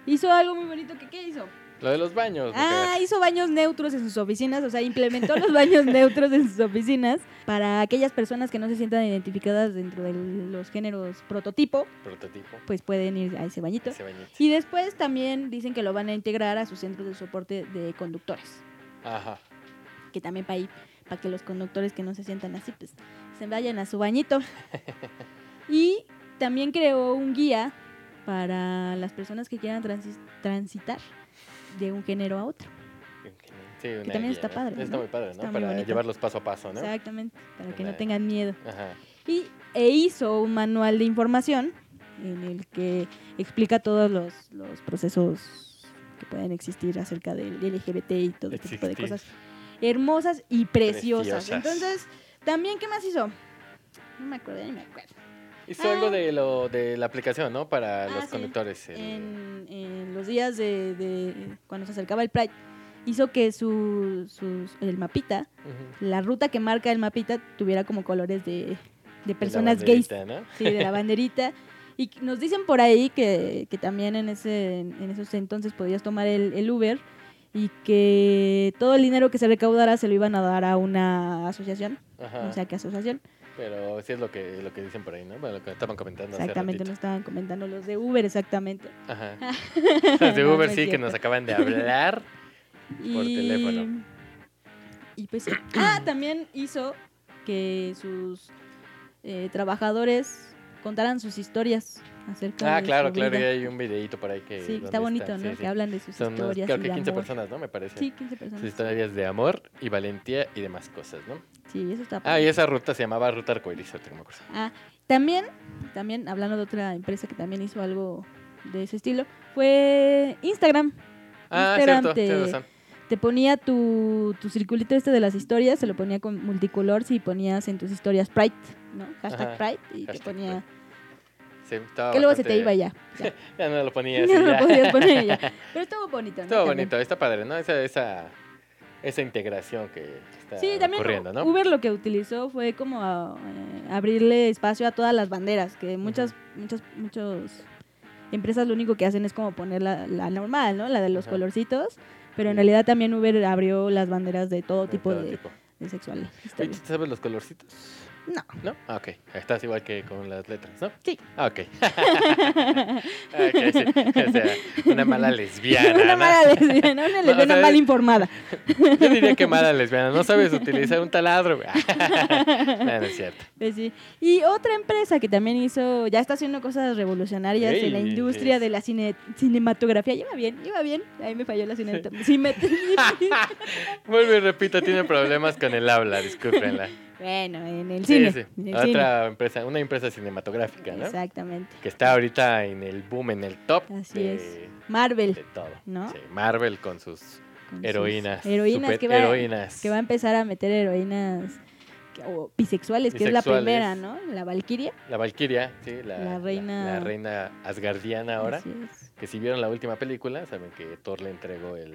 Speaker 2: Hizo algo muy bonito. que ¿Qué hizo?
Speaker 1: Lo de los baños.
Speaker 2: Ah,
Speaker 1: mujer.
Speaker 2: hizo baños neutros en sus oficinas, o sea, implementó los baños neutros en sus oficinas para aquellas personas que no se sientan identificadas dentro de los géneros prototipo,
Speaker 1: prototipo.
Speaker 2: pues pueden ir a ese bañito.
Speaker 1: Ese bañito.
Speaker 2: Y después también dicen que lo van a integrar a sus centros de soporte de conductores,
Speaker 1: Ajá.
Speaker 2: que también para para que los conductores que no se sientan así, pues se vayan a su bañito. Y también creó un guía para las personas que quieran transi- transitar de un género a otro.
Speaker 1: Sí, una
Speaker 2: también
Speaker 1: guía,
Speaker 2: está
Speaker 1: ¿no?
Speaker 2: padre,
Speaker 1: Está
Speaker 2: ¿no?
Speaker 1: muy padre, ¿no?
Speaker 2: Está
Speaker 1: Para llevarlos paso a paso, ¿no?
Speaker 2: Exactamente, para que no tengan miedo.
Speaker 1: Ajá.
Speaker 2: Y, e hizo un manual de información en el que explica todos los, los procesos que pueden existir acerca del LGBT y todo este tipo de cosas hermosas y preciosas.
Speaker 1: Preciosas.
Speaker 2: Entonces, también, ¿qué más hizo? No me acuerdo, ni me acuerdo.
Speaker 1: Hizo
Speaker 2: Ah.
Speaker 1: algo de lo de la aplicación, ¿no? Para
Speaker 2: Ah,
Speaker 1: los
Speaker 2: sí.
Speaker 1: conductores. el-
Speaker 2: En, en los días de, de cuando se acercaba el Pride, hizo que su, sus- el mapita,
Speaker 1: Ujú.
Speaker 2: la ruta que marca el mapita, tuviera como colores de, de
Speaker 1: De
Speaker 2: personas gays.
Speaker 1: banderita, ¿no?
Speaker 2: Sí, de la banderita. Y nos dicen por ahí que, que también en, ese, en esos entonces podías tomar el, el Uber y que todo el dinero que se recaudara se lo iban a dar a una asociación.
Speaker 1: Ajá.
Speaker 2: No sé qué asociación.
Speaker 1: Pero sí es lo que, lo que dicen por ahí, ¿no? Bueno, lo que estaban comentando
Speaker 2: Exactamente, nos estaban comentando los de Uber, exactamente.
Speaker 1: Ajá. Los de Uber
Speaker 2: no
Speaker 1: sí que nos acaban de hablar. Por teléfono.
Speaker 2: Y pues sí. Ah, también hizo que sus eh, trabajadores contaran sus historias acerca
Speaker 1: Ah,
Speaker 2: de
Speaker 1: claro,
Speaker 2: su
Speaker 1: claro.
Speaker 2: vida.
Speaker 1: Y hay un videito por ahí que.
Speaker 2: Sí, está bonito,
Speaker 1: están,
Speaker 2: ¿no?
Speaker 1: sí,
Speaker 2: Que
Speaker 1: sí.
Speaker 2: hablan de sus
Speaker 1: Son
Speaker 2: historias
Speaker 1: creo
Speaker 2: y
Speaker 1: que
Speaker 2: de
Speaker 1: 15
Speaker 2: amor.
Speaker 1: personas, ¿no? Me parece.
Speaker 2: Sí, 15
Speaker 1: Sus
Speaker 2: personas.
Speaker 1: historias de amor y valentía y demás cosas, ¿no?
Speaker 2: Sí, eso está
Speaker 1: Ah, y esa ruta se llamaba Ruta Arcoiris, que me acuerdo.
Speaker 2: Ah, también, también hablando de otra empresa que también hizo algo de ese estilo, fue Instagram.
Speaker 1: Ah,
Speaker 2: Instagram
Speaker 1: cierto,
Speaker 2: te-. Te ponía tu, tu circulito este de las historias, se lo ponía con multicolor si ponías en tus historias Pride, ¿no? Hashtag
Speaker 1: Ajá,
Speaker 2: Pride y te ponía...
Speaker 1: Sí, estaba
Speaker 2: Que luego se te iba ya. ya.
Speaker 1: Ya no lo ponía
Speaker 2: No
Speaker 1: así.
Speaker 2: lo
Speaker 1: ya.
Speaker 2: podías poner ya. Pero estuvo bonito, ¿no?
Speaker 1: Estuvo
Speaker 2: También.
Speaker 1: bonito, está padre, ¿no? Esa, esa, esa integración que está
Speaker 2: Sí, también
Speaker 1: ocurriendo, ¿no?
Speaker 2: Uber lo que utilizó fue como a, eh, abrirle espacio a todas las banderas, que muchas, muchas, muchas empresas lo único que hacen es como poner la, la normal, ¿no? La de los colorcitos, pero en realidad también Uber abrió las banderas de todo
Speaker 1: De
Speaker 2: tipo
Speaker 1: todo
Speaker 2: de,
Speaker 1: tipo.
Speaker 2: de sexual. Está
Speaker 1: Oye,
Speaker 2: bien.
Speaker 1: ¿tú sabes los colorcitos?
Speaker 2: No.
Speaker 1: ¿No? Ah, ok. Estás igual que con las letras, ¿no?
Speaker 2: Sí.
Speaker 1: Ah, ok. Ok, sí. O sea, una mala lesbiana.
Speaker 2: una
Speaker 1: ¿no?
Speaker 2: mala lesbiana, una lesbiana
Speaker 1: sea,
Speaker 2: mal informada.
Speaker 1: Yo diría que mala lesbiana. No sabes utilizar un taladro. no, no es cierto.
Speaker 2: Pues sí. Y otra empresa que también hizo, ya está haciendo cosas revolucionarias en la industria de la cine- cinematografía. Lleva bien, lleva bien. Ahí me falló la cinematografía.
Speaker 1: Vuelvo y repito, tiene problemas con el habla, discúlpenla.
Speaker 2: Bueno, en el
Speaker 1: Sí,
Speaker 2: cine.
Speaker 1: sí.
Speaker 2: en el
Speaker 1: Otra empresa, una empresa cinematográfica,
Speaker 2: cine.
Speaker 1: ¿no?
Speaker 2: Exactamente.
Speaker 1: Que está ahorita en el boom, en el top
Speaker 2: Así
Speaker 1: de,
Speaker 2: es. Marvel.
Speaker 1: de todo.
Speaker 2: ¿no?
Speaker 1: Sí, Marvel con sus
Speaker 2: con sus
Speaker 1: heroínas.
Speaker 2: Heroínas que va, que va a empezar a meter heroínas que- o bisexuales, que es la primera, ¿no? La Valkyria.
Speaker 1: La Valkyria, sí, la,
Speaker 2: La reina-
Speaker 1: La, reina asgardiana ahora.
Speaker 2: Así es.
Speaker 1: Que si vieron la última película, saben que Thor le entregó el,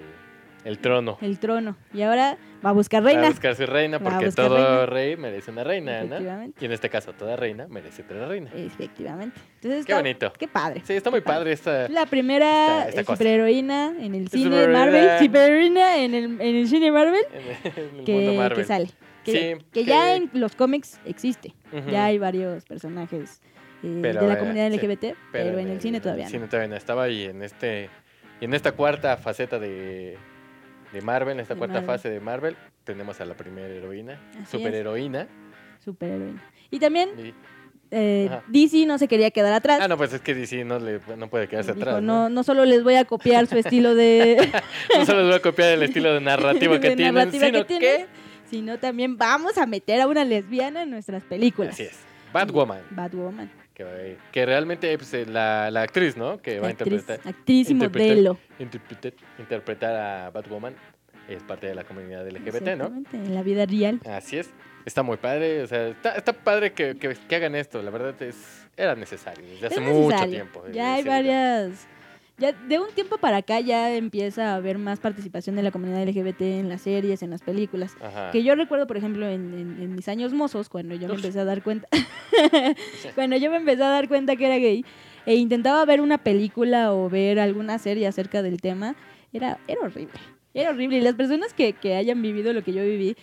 Speaker 1: el trono.
Speaker 2: el trono. Y ahora va a buscar
Speaker 1: Va a
Speaker 2: reina.
Speaker 1: buscar su reina, porque todo
Speaker 2: reina.
Speaker 1: rey merece una reina, ¿no?
Speaker 2: Efectivamente.
Speaker 1: Y en este caso, toda reina merece otra reina.
Speaker 2: Efectivamente. Entonces
Speaker 1: Qué
Speaker 2: está-
Speaker 1: bonito.
Speaker 2: Qué padre.
Speaker 1: Sí, está muy
Speaker 2: padre.
Speaker 1: padre esta.
Speaker 2: La primera
Speaker 1: Esta- esta
Speaker 2: superheroína en el cine. Marvel. Superheroína en el, en el cine Marvel
Speaker 1: En el, en el
Speaker 2: que,
Speaker 1: mundo
Speaker 2: que sale. Que,
Speaker 1: Sí,
Speaker 2: que
Speaker 1: que-
Speaker 2: ya en los cómics existe. Ya hay varios personajes eh,
Speaker 1: Pero,
Speaker 2: de la comunidad
Speaker 1: sí,
Speaker 2: LGBT, pero, en el cine todavía no.
Speaker 1: cine todavía no estaba y en este y en esta cuarta faceta de, de Marvel, en esta
Speaker 2: De
Speaker 1: cuarta
Speaker 2: Marvel.
Speaker 1: fase de Marvel, tenemos a la primera heroína,
Speaker 2: Así es.
Speaker 1: superheroína.
Speaker 2: Superheroína. Y también
Speaker 1: y-
Speaker 2: eh. DC no se quería quedar atrás.
Speaker 1: ah, no, pues es que DC no, le, no puede quedarse
Speaker 2: Dijo,
Speaker 1: atrás.
Speaker 2: no,
Speaker 1: ¿no?
Speaker 2: no solo les voy a copiar su estilo de,
Speaker 1: no solo les voy a copiar el estilo de narrativo que
Speaker 2: de
Speaker 1: tienen,
Speaker 2: narrativa
Speaker 1: sino
Speaker 2: que
Speaker 1: que...
Speaker 2: tienen, sino también vamos a meter a una lesbiana en nuestras películas.
Speaker 1: Así es. Batwoman,
Speaker 2: Batwoman.
Speaker 1: Que, va a- que realmente pues, eh, la, la actriz, ¿no? Que va a
Speaker 2: actriz,
Speaker 1: interpretar,
Speaker 2: actriz y
Speaker 1: interpretar-
Speaker 2: modelo.
Speaker 1: interpretar, interpretar a Batwoman, es parte de la comunidad LGBT, ¿no?
Speaker 2: En la vida real.
Speaker 1: Así es. Está muy padre, o sea, está, está padre que, que- que hagan esto, la verdad es era necesario desde hace
Speaker 2: Es
Speaker 1: mucho
Speaker 2: necesario.
Speaker 1: tiempo.
Speaker 2: Ya hay
Speaker 1: sí,
Speaker 2: varias. Ya de un tiempo para acá ya empieza a haber más participación de la comunidad LGBT en las series, en las películas.
Speaker 1: Ajá.
Speaker 2: Que yo recuerdo, por ejemplo, en, en- en mis años mozos, cuando yo me empecé a dar cuenta, cuando yo me empecé a dar cuenta que era gay, e intentaba ver una película o ver alguna serie acerca del tema, era, era horrible. Era horrible. Y las personas que, que hayan vivido lo que yo viví,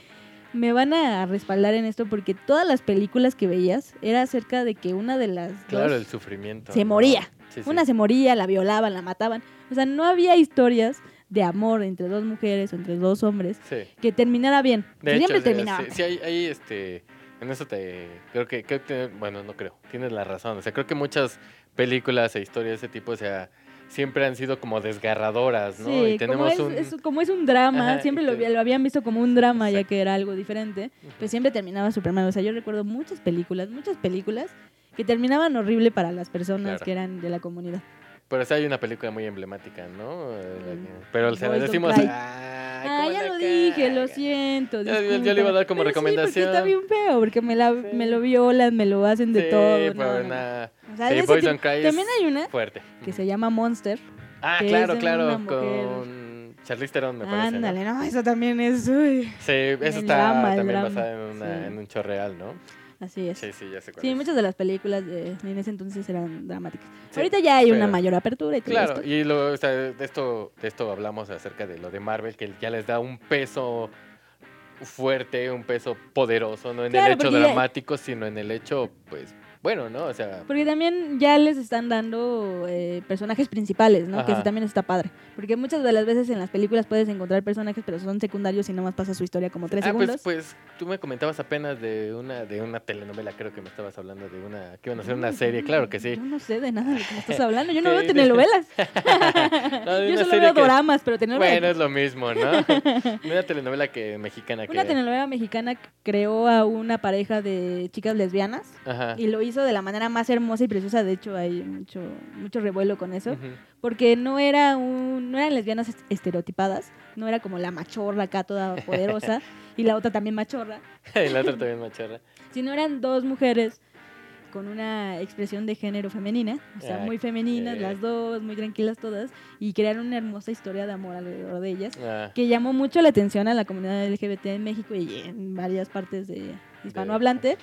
Speaker 2: me van a respaldar en esto porque todas las películas que veías era acerca de que una de las
Speaker 1: Claro,
Speaker 2: dos
Speaker 1: el sufrimiento.
Speaker 2: se moría.
Speaker 1: Sí, sí.
Speaker 2: Una se moría, la violaban, la mataban. O sea, no había historias de amor entre dos mujeres o entre dos hombres
Speaker 1: Sí.
Speaker 2: que terminara bien.
Speaker 1: De
Speaker 2: Siempre
Speaker 1: hecho, sí,
Speaker 2: terminaba
Speaker 1: sí, sí, hay, hay, este, en eso te, creo que, creo que, bueno, no creo, tienes la razón, o sea, creo que muchas películas e historias de ese tipo, o sea, siempre han sido como desgarradoras, ¿no?
Speaker 2: Sí,
Speaker 1: y tenemos
Speaker 2: como,
Speaker 1: un...
Speaker 2: es, es- como es un drama,
Speaker 1: Ajá,
Speaker 2: siempre
Speaker 1: y
Speaker 2: lo,
Speaker 1: te-
Speaker 2: lo habían visto como un drama, ya
Speaker 1: Exacto.
Speaker 2: que era algo diferente, pues siempre terminaba súper mal. O sea, yo recuerdo muchas películas, muchas películas que terminaban horrible para las personas
Speaker 1: Claro.
Speaker 2: que eran de la comunidad.
Speaker 1: Pero sí hay una película muy emblemática, ¿no? Eh,
Speaker 2: Mm.
Speaker 1: Pero se la decimos... Ah,
Speaker 2: Ah,
Speaker 1: ¿cómo
Speaker 2: ya lo dije, lo siento.
Speaker 1: Ya- ya- ya le iba a dar como.
Speaker 2: Pero Sí,
Speaker 1: recomendación.
Speaker 2: porque está bien feo, porque me, la,
Speaker 1: Sí.
Speaker 2: me lo violan, me lo hacen de
Speaker 1: Sí,
Speaker 2: todo.
Speaker 1: pero
Speaker 2: no, no, no. O sea,
Speaker 1: sí, Boys Don't Cry
Speaker 2: También hay una
Speaker 1: fuerte.
Speaker 2: que se llama Monster.
Speaker 1: Ah, claro, claro, con Charlize Theron, me parece, ¿no?
Speaker 2: Ándale, no, eso también es. uy,
Speaker 1: Sí, eso está
Speaker 2: drama,
Speaker 1: también basado en, una,
Speaker 2: Sí.
Speaker 1: en un show real, ¿no?
Speaker 2: Así es.
Speaker 1: Sí, sí, ya sé cuál
Speaker 2: Sí,
Speaker 1: es.
Speaker 2: muchas de las películas de, en ese entonces eran dramáticas.
Speaker 1: Sí,
Speaker 2: Ahorita ya hay una mayor apertura y todo
Speaker 1: Claro,
Speaker 2: esto.
Speaker 1: y lo, o sea, de, esto, de esto hablamos acerca de lo de Marvel, que ya les da un peso fuerte, un peso poderoso, no en
Speaker 2: Claro,
Speaker 1: el hecho
Speaker 2: ya-
Speaker 1: dramático, sino en el hecho, pues, bueno, ¿no? O sea,
Speaker 2: Porque también ya les están dando eh, personajes principales, ¿no? Que eso también está padre. Porque muchas de las veces en las películas puedes encontrar personajes, pero son secundarios y nomás pasa su historia como tres
Speaker 1: ah,
Speaker 2: segundos.
Speaker 1: pues, pues tú me comentabas apenas de una de una telenovela, creo que me estabas hablando de una, que iban a hacer una serie, claro que sí.
Speaker 2: Yo no sé de nada de lo que me estás hablando. Yo no veo telenovelas.
Speaker 1: No,
Speaker 2: Yo solo veo
Speaker 1: que-
Speaker 2: doramas, pero telenovelas.
Speaker 1: Bueno, es lo mismo, ¿no? una telenovela que mexicana que...
Speaker 2: Una telenovela mexicana creó a una pareja de chicas lesbianas
Speaker 1: Ajá.
Speaker 2: y lo hizo de la manera más hermosa y preciosa. De hecho, hay mucho, mucho revuelo con eso.
Speaker 1: Ujú.
Speaker 2: Porque no era un, no eran lesbianas est- estereotipadas, no era como la machorra acá toda poderosa y la otra también machorra,
Speaker 1: y la otra también macharra.
Speaker 2: sino eran dos mujeres con una expresión de género femenina, o sea,
Speaker 1: Ah,
Speaker 2: muy femeninas
Speaker 1: ok.
Speaker 2: las dos, muy tranquilas todas, y crearon una hermosa historia de amor alrededor de ellas,
Speaker 1: Ah,
Speaker 2: que llamó mucho la atención a la comunidad LGBT en México y en varias partes de hispanohablante,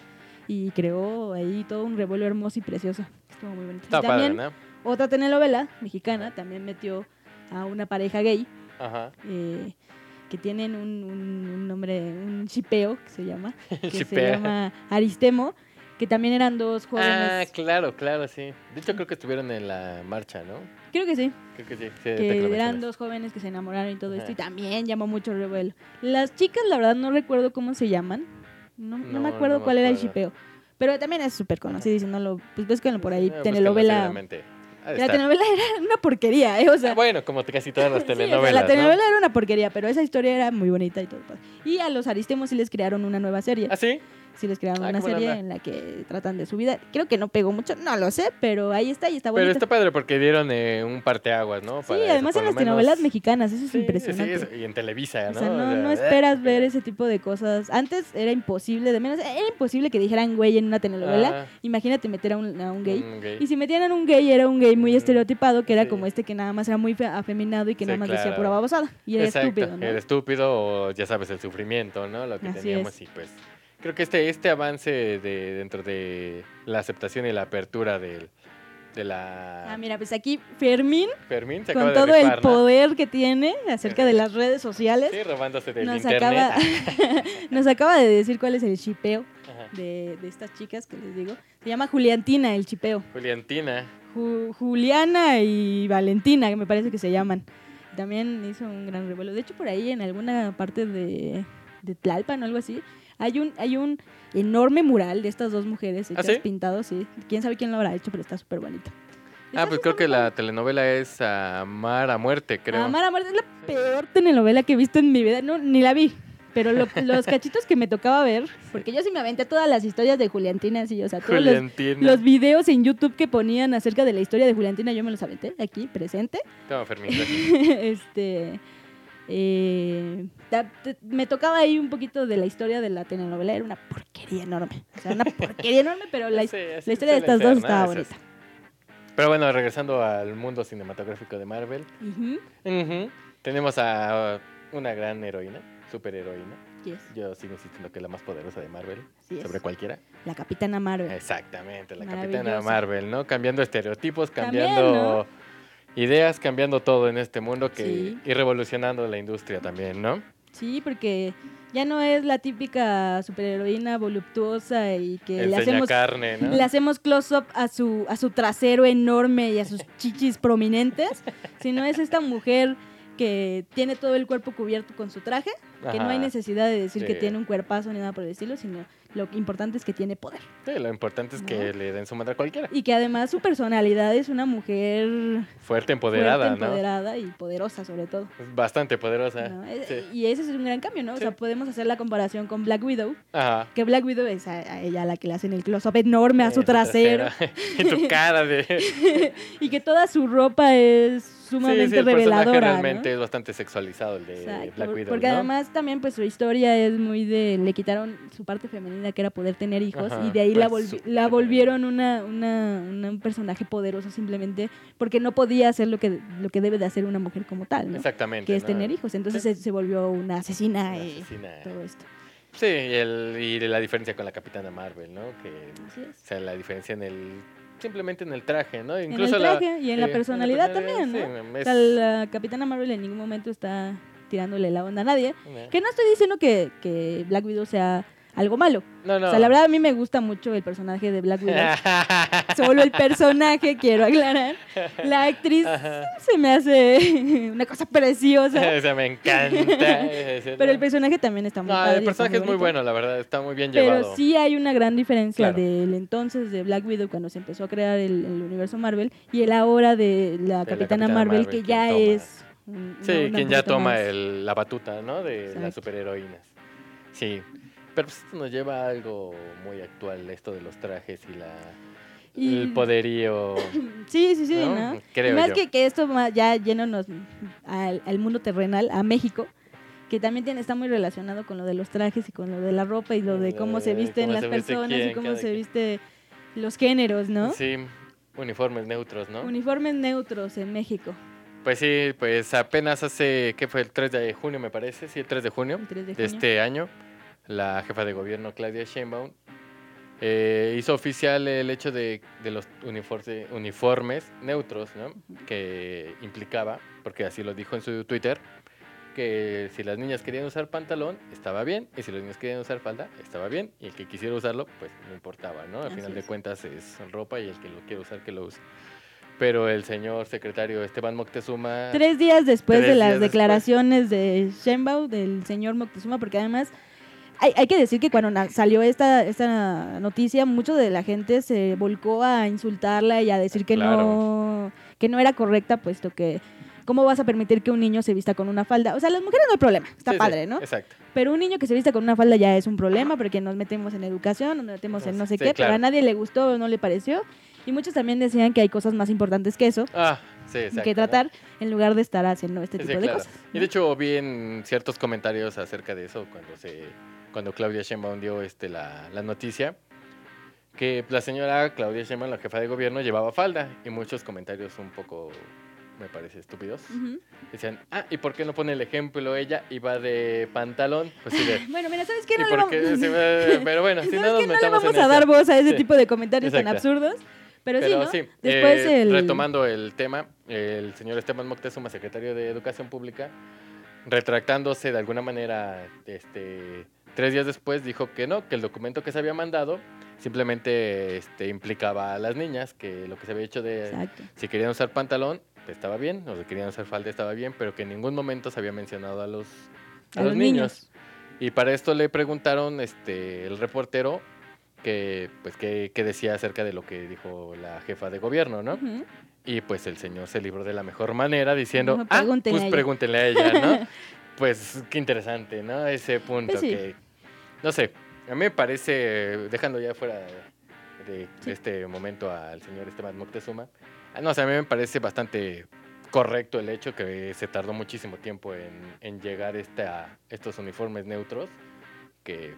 Speaker 2: y creó ahí todo un revuelo hermoso y precioso. Estuvo muy bonito. Y
Speaker 1: está padre,
Speaker 2: también,
Speaker 1: ¿no?
Speaker 2: otra telenovela mexicana también metió a una pareja gay
Speaker 1: Ajá.
Speaker 2: eh, que tienen un, un- un nombre, un chipeo que se llama, que se llama Aristemo, que también eran dos
Speaker 1: Ah,
Speaker 2: jóvenes,
Speaker 1: claro, claro, sí. De hecho, creo que estuvieron en la marcha, ¿no?
Speaker 2: creo que sí,
Speaker 1: Creo que sí.
Speaker 2: que eran dos jóvenes que se enamoraron y todo esto,
Speaker 1: Ajá.
Speaker 2: y también llamó mucho revuelo. Las chicas, la verdad, no recuerdo cómo se llaman, no, no
Speaker 1: No,
Speaker 2: me acuerdo
Speaker 1: no me
Speaker 2: cuál era el chipeo, pero también es súper conocido, y si no lo, pues ves que por ahí,
Speaker 1: Ah, búsquenlo
Speaker 2: telenovela, la telenovela era una porquería, ¿eh? o sea,
Speaker 1: Ah, bueno, como casi todas las
Speaker 2: Sí, o sea,
Speaker 1: telenovelas,
Speaker 2: la telenovela era una porquería, pero esa historia era muy bonita y todo. Y a los Aristemos sí les crearon una nueva serie.
Speaker 1: ¿Ah, sí?
Speaker 2: Sí les crearon
Speaker 1: Ah,
Speaker 2: una serie en la que tratan de su vida. Creo que no pegó mucho, no lo sé, pero ahí está y está
Speaker 1: Pero
Speaker 2: bonito.
Speaker 1: está padre porque dieron eh, un parteaguas, ¿no?
Speaker 2: sí,
Speaker 1: eso,
Speaker 2: además en las telenovelas mexicanas, eso es
Speaker 1: Sí,
Speaker 2: impresionante.
Speaker 1: sí, y en Televisa,
Speaker 2: O
Speaker 1: ¿no?
Speaker 2: sea, no,
Speaker 1: O sea,
Speaker 2: no
Speaker 1: eh,
Speaker 2: esperas ver
Speaker 1: eh,
Speaker 2: ese tipo de cosas. Antes era imposible, de menos, era imposible que dijeran güey en una telenovela.
Speaker 1: ah,
Speaker 2: Imagínate meter a un, a un gay.
Speaker 1: un gay.
Speaker 2: Y si metían a un gay, era un gay muy
Speaker 1: Mm,
Speaker 2: estereotipado, que era
Speaker 1: sí.
Speaker 2: como este que nada más era muy fe- afeminado y que
Speaker 1: Sí,
Speaker 2: nada más decía pura babosada. Y era
Speaker 1: Exacto,
Speaker 2: estúpido, ¿no?
Speaker 1: Era estúpido o ya sabes, el sufrimiento, ¿no? Lo que
Speaker 2: Así
Speaker 1: teníamos
Speaker 2: es.
Speaker 1: y pues creo que este, este avance de dentro de la aceptación y la apertura del, de la
Speaker 2: Ah, mira, pues aquí Fermín,
Speaker 1: Fermín se
Speaker 2: con todo
Speaker 1: de
Speaker 2: el poder que tiene acerca de las redes sociales,
Speaker 1: Sí, robándose del
Speaker 2: nos,
Speaker 1: internet.
Speaker 2: acaba, nos acaba de decir cuál es el chipeo de, de estas chicas que les digo. Se llama Juliantina el chipeo.
Speaker 1: Juliantina.
Speaker 2: Ju- Juliana y Valentina, que me parece que se llaman. También hizo un gran revuelo. De hecho, por ahí en alguna parte de, de Tlalpan o algo así, hay un, hay un enorme mural de estas dos mujeres
Speaker 1: ¿Ah, sí?
Speaker 2: pintados, sí. Quién sabe quién lo habrá hecho, pero está súper bonito.
Speaker 1: Ah, pues creo que la telenovela es Amar a Muerte, creo.
Speaker 2: Amar a muerte es la peor telenovela que he visto en mi vida. No, ni la vi. Pero lo- los cachitos que me tocaba ver, porque yo sí me aventé todas las historias de Juliantina, así, o sea, todos los, los videos en YouTube que ponían acerca de la historia de Juliantina, yo me los aventé aquí, presente.
Speaker 1: Toma, Fermín.
Speaker 2: este eh, te- me tocaba ahí un poquito de la historia de la telenovela era una porquería enorme o sea una porquería enorme pero la,
Speaker 1: Sí,
Speaker 2: historia de estas dos estaba
Speaker 1: es-
Speaker 2: bonita.
Speaker 1: Pero bueno, regresando al mundo cinematográfico de Marvel, tenemos a una gran heroína, superheroína.
Speaker 2: Yes,
Speaker 1: Yo sigo insistiendo que es la más poderosa de Marvel,
Speaker 2: así es.
Speaker 1: sobre cualquiera.
Speaker 2: la capitana Marvel.
Speaker 1: Exactamente, la capitana Marvel, ¿no? Cambiando estereotipos,
Speaker 2: También,
Speaker 1: cambiando ideas, cambiando todo en este mundo que
Speaker 2: Sí.
Speaker 1: y revolucionando la industria también, ¿no?
Speaker 2: sí porque ya no es la típica superheroína voluptuosa y que le hacemos
Speaker 1: carne, ¿no?
Speaker 2: le hacemos close up a su a su trasero enorme y a sus chichis prominentes sino es esta mujer que tiene todo el cuerpo cubierto con su traje que no hay necesidad de decir que tiene un cuerpazo ni nada por el estilo, sino lo importante es que tiene poder.
Speaker 1: Sí, lo importante es que le den su madre a cualquiera.
Speaker 2: Y que además su personalidad es una mujer
Speaker 1: Fuerte, empoderada,
Speaker 2: fuerte,
Speaker 1: ¿no?
Speaker 2: empoderada y poderosa sobre todo.
Speaker 1: Bastante poderosa.
Speaker 2: ¿no? Es-
Speaker 1: Sí.
Speaker 2: Y ese es un gran cambio, ¿no? O sea, podemos hacer la comparación con Black Widow,
Speaker 1: Ajá.
Speaker 2: que Black Widow es a, a ella la que le hacen el close-up enorme a
Speaker 1: Eh,
Speaker 2: su trasero
Speaker 1: trasera. en tu cara de...
Speaker 2: y que toda su ropa es sumamente
Speaker 1: sí, el
Speaker 2: reveladora. ¿no?
Speaker 1: realmente es bastante sexualizado el de
Speaker 2: Exacto,
Speaker 1: Black Widow,
Speaker 2: porque
Speaker 1: ¿no?
Speaker 2: además también pues su historia es muy de le quitaron su parte femenina que era poder tener hijos
Speaker 1: Ajá,
Speaker 2: y de ahí la,
Speaker 1: pues,
Speaker 2: volvi- la volvieron una, una, una- un personaje poderoso simplemente porque no podía hacer lo que lo que debe de hacer una mujer como tal, ¿no?
Speaker 1: Exactamente.
Speaker 2: que es
Speaker 1: ¿no?
Speaker 2: tener hijos. Entonces se, se volvió una asesina
Speaker 1: Una
Speaker 2: y todo esto.
Speaker 1: Sí, y, el, y la diferencia con la Capitana Marvel, ¿no? Que,
Speaker 2: Así es.
Speaker 1: o sea, la diferencia en el... Simplemente en el traje, ¿no?
Speaker 2: En
Speaker 1: Incluso
Speaker 2: el
Speaker 1: la-
Speaker 2: traje y en la personalidad
Speaker 1: personalidad,
Speaker 2: también, ¿no?
Speaker 1: sí,
Speaker 2: O sea, la Capitana Marvel en ningún momento está tirándole la onda a nadie. Que no estoy diciendo que, que Black Widow sea algo malo.
Speaker 1: No, no.
Speaker 2: O sea, la verdad a mí me gusta mucho el personaje de Black Widow. Solo el personaje, quiero aclarar. La actriz
Speaker 1: Ajá.
Speaker 2: se me hace una cosa preciosa.
Speaker 1: o sea, me encanta.
Speaker 2: Pero el personaje también está muy
Speaker 1: No,
Speaker 2: padre
Speaker 1: el personaje es muy bueno, la verdad, está muy bien
Speaker 2: Pero
Speaker 1: llevado.
Speaker 2: sí hay una gran diferencia
Speaker 1: Claro.
Speaker 2: del entonces de Black Widow cuando se empezó a crear el, el universo Marvel y el ahora de la
Speaker 1: De la
Speaker 2: Capitana Marvel,
Speaker 1: Marvel,
Speaker 2: que ya
Speaker 1: toma.
Speaker 2: es...
Speaker 1: Sí, quien ya toma el- la batuta, ¿no? De las superheroínas. Sí. Pero pues esto nos lleva a algo muy actual, esto de los trajes y la
Speaker 2: Y-
Speaker 1: el poderío.
Speaker 2: Sí, sí, sí,
Speaker 1: ¿no?
Speaker 2: ¿no?
Speaker 1: Creo
Speaker 2: Y más
Speaker 1: yo.
Speaker 2: que, que esto ya yéndonos al, al mundo terrenal, a México, que también tiene, está muy relacionado con lo de los trajes y con lo de la ropa y lo de cómo se
Speaker 1: Eh,
Speaker 2: visten
Speaker 1: cómo
Speaker 2: las
Speaker 1: se
Speaker 2: personas y cómo se
Speaker 1: quien.
Speaker 2: viste los géneros, ¿no?
Speaker 1: Sí, uniformes neutros, ¿no?
Speaker 2: Uniformes neutros en México,
Speaker 1: Pues sí, pues apenas hace, ¿qué fue? El 3 de junio, me parece, sí, el 3 de junio
Speaker 2: el 3 de
Speaker 1: de
Speaker 2: junio.
Speaker 1: este año, la jefa de gobierno Claudia Sheinbaum eh, hizo oficial el hecho de, de los uniforme- uniformes neutros, ¿no? Que implicaba, porque así lo dijo en su Twitter, que si las niñas querían usar pantalón, estaba bien, y si los niños querían usar falda, estaba bien, y el que quisiera usarlo, pues no importaba, ¿no? Al
Speaker 2: Así
Speaker 1: final de cuentas es ropa y el que lo quiere usar, que lo use. Pero el señor secretario Esteban Moctezuma...
Speaker 2: Tres días después
Speaker 1: Tres
Speaker 2: de las
Speaker 1: después.
Speaker 2: declaraciones de Sheinbaum, del señor Moctezuma, porque además hay, hay que decir que cuando salió esta, esta noticia, mucho de la gente se volcó a insultarla y a decir que,
Speaker 1: Claro.
Speaker 2: no, que no era correcta, puesto que ¿cómo vas a permitir que un niño se vista con una falda? O sea, las mujeres no hay problema, está
Speaker 1: Sí,
Speaker 2: padre, ¿no?
Speaker 1: Exacto.
Speaker 2: Pero un niño que se vista con una falda ya es un problema porque nos metemos en educación, nos metemos en no sé
Speaker 1: Sí,
Speaker 2: qué, pero
Speaker 1: claro.
Speaker 2: a nadie le gustó o no le pareció. Y muchos también decían que hay cosas más importantes que eso,
Speaker 1: Ah, sí, exacto.
Speaker 2: que
Speaker 1: ¿no?
Speaker 2: tratar en lugar de estar haciendo este tipo de
Speaker 1: claro.
Speaker 2: cosas.
Speaker 1: Y de hecho vi en ciertos comentarios acerca de eso cuando se cuando Claudia Sheinbaum dio este la, la noticia que la señora Claudia Sheinbaum, la jefa de gobierno, llevaba falda y muchos comentarios un poco me parece estúpidos. Decían, "Ah, ¿y por qué no pone el ejemplo ella iba de pantalón?" Pues sí de
Speaker 2: Bueno, mira, ¿sabes qué?
Speaker 1: ¿Y
Speaker 2: No le vamos?
Speaker 1: Pero bueno, si
Speaker 2: ¿sabes
Speaker 1: no nos?
Speaker 2: No le vamos a dar voz a ese
Speaker 1: Sí.
Speaker 2: tipo de comentarios tan absurdos. Pero,
Speaker 1: Pero
Speaker 2: sí,
Speaker 1: sí,
Speaker 2: ¿no? Después
Speaker 1: eh,
Speaker 2: el...
Speaker 1: retomando el tema, el señor Esteban Moctezuma, secretario de Educación Pública, retractándose de alguna manera, este, tres días después dijo que no, que el documento que se había mandado simplemente este, implicaba a las niñas, que lo que se había hecho de
Speaker 2: Exacto.
Speaker 1: si querían usar pantalón pues, estaba bien, o si querían usar falda estaba bien, pero que en ningún momento se había mencionado a los, a los niños. Y para esto le preguntaron este, el reportero que, pues, qué, qué decía acerca de lo que dijo la jefa de gobierno, ¿no? Y pues el señor se libró de la mejor manera diciendo,
Speaker 2: No,
Speaker 1: ah, pues
Speaker 2: a ella".
Speaker 1: pregúntenle a ella, ¿no? pues qué interesante, ¿no? Ese punto
Speaker 2: Pues sí.
Speaker 1: que, no sé, a mí me parece, dejando ya fuera de,
Speaker 2: Sí.
Speaker 1: este momento al señor Esteban Moctezuma, ah, no sé, a mí me parece bastante correcto el hecho que se tardó muchísimo tiempo en, en llegar este a estos uniformes neutros, que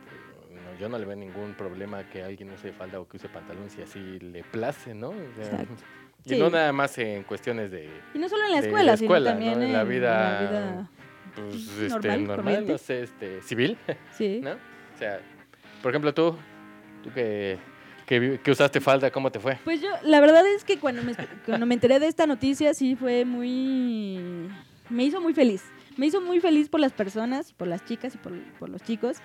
Speaker 1: no, yo no le veo ningún problema que alguien use falda o que use pantalón si así le place, ¿no? O sea, y
Speaker 2: Sí.
Speaker 1: no nada más en cuestiones de
Speaker 2: Y no solo en la escuela,
Speaker 1: la
Speaker 2: sino
Speaker 1: escuela,
Speaker 2: también
Speaker 1: ¿no? En la
Speaker 2: en
Speaker 1: vida-
Speaker 2: la vida-
Speaker 1: pues,
Speaker 2: Normal,
Speaker 1: este, normal,
Speaker 2: corriente.
Speaker 1: no sé, este, civil,
Speaker 2: Sí.
Speaker 1: ¿no? O sea, por ejemplo, tú, tú que, que, que usaste falda, ¿cómo te fue?
Speaker 2: Pues yo, la verdad es que cuando me, cuando me enteré de esta noticia, sí fue muy... Me hizo muy feliz. Me hizo muy feliz por las personas, por las chicas y por, por los chicos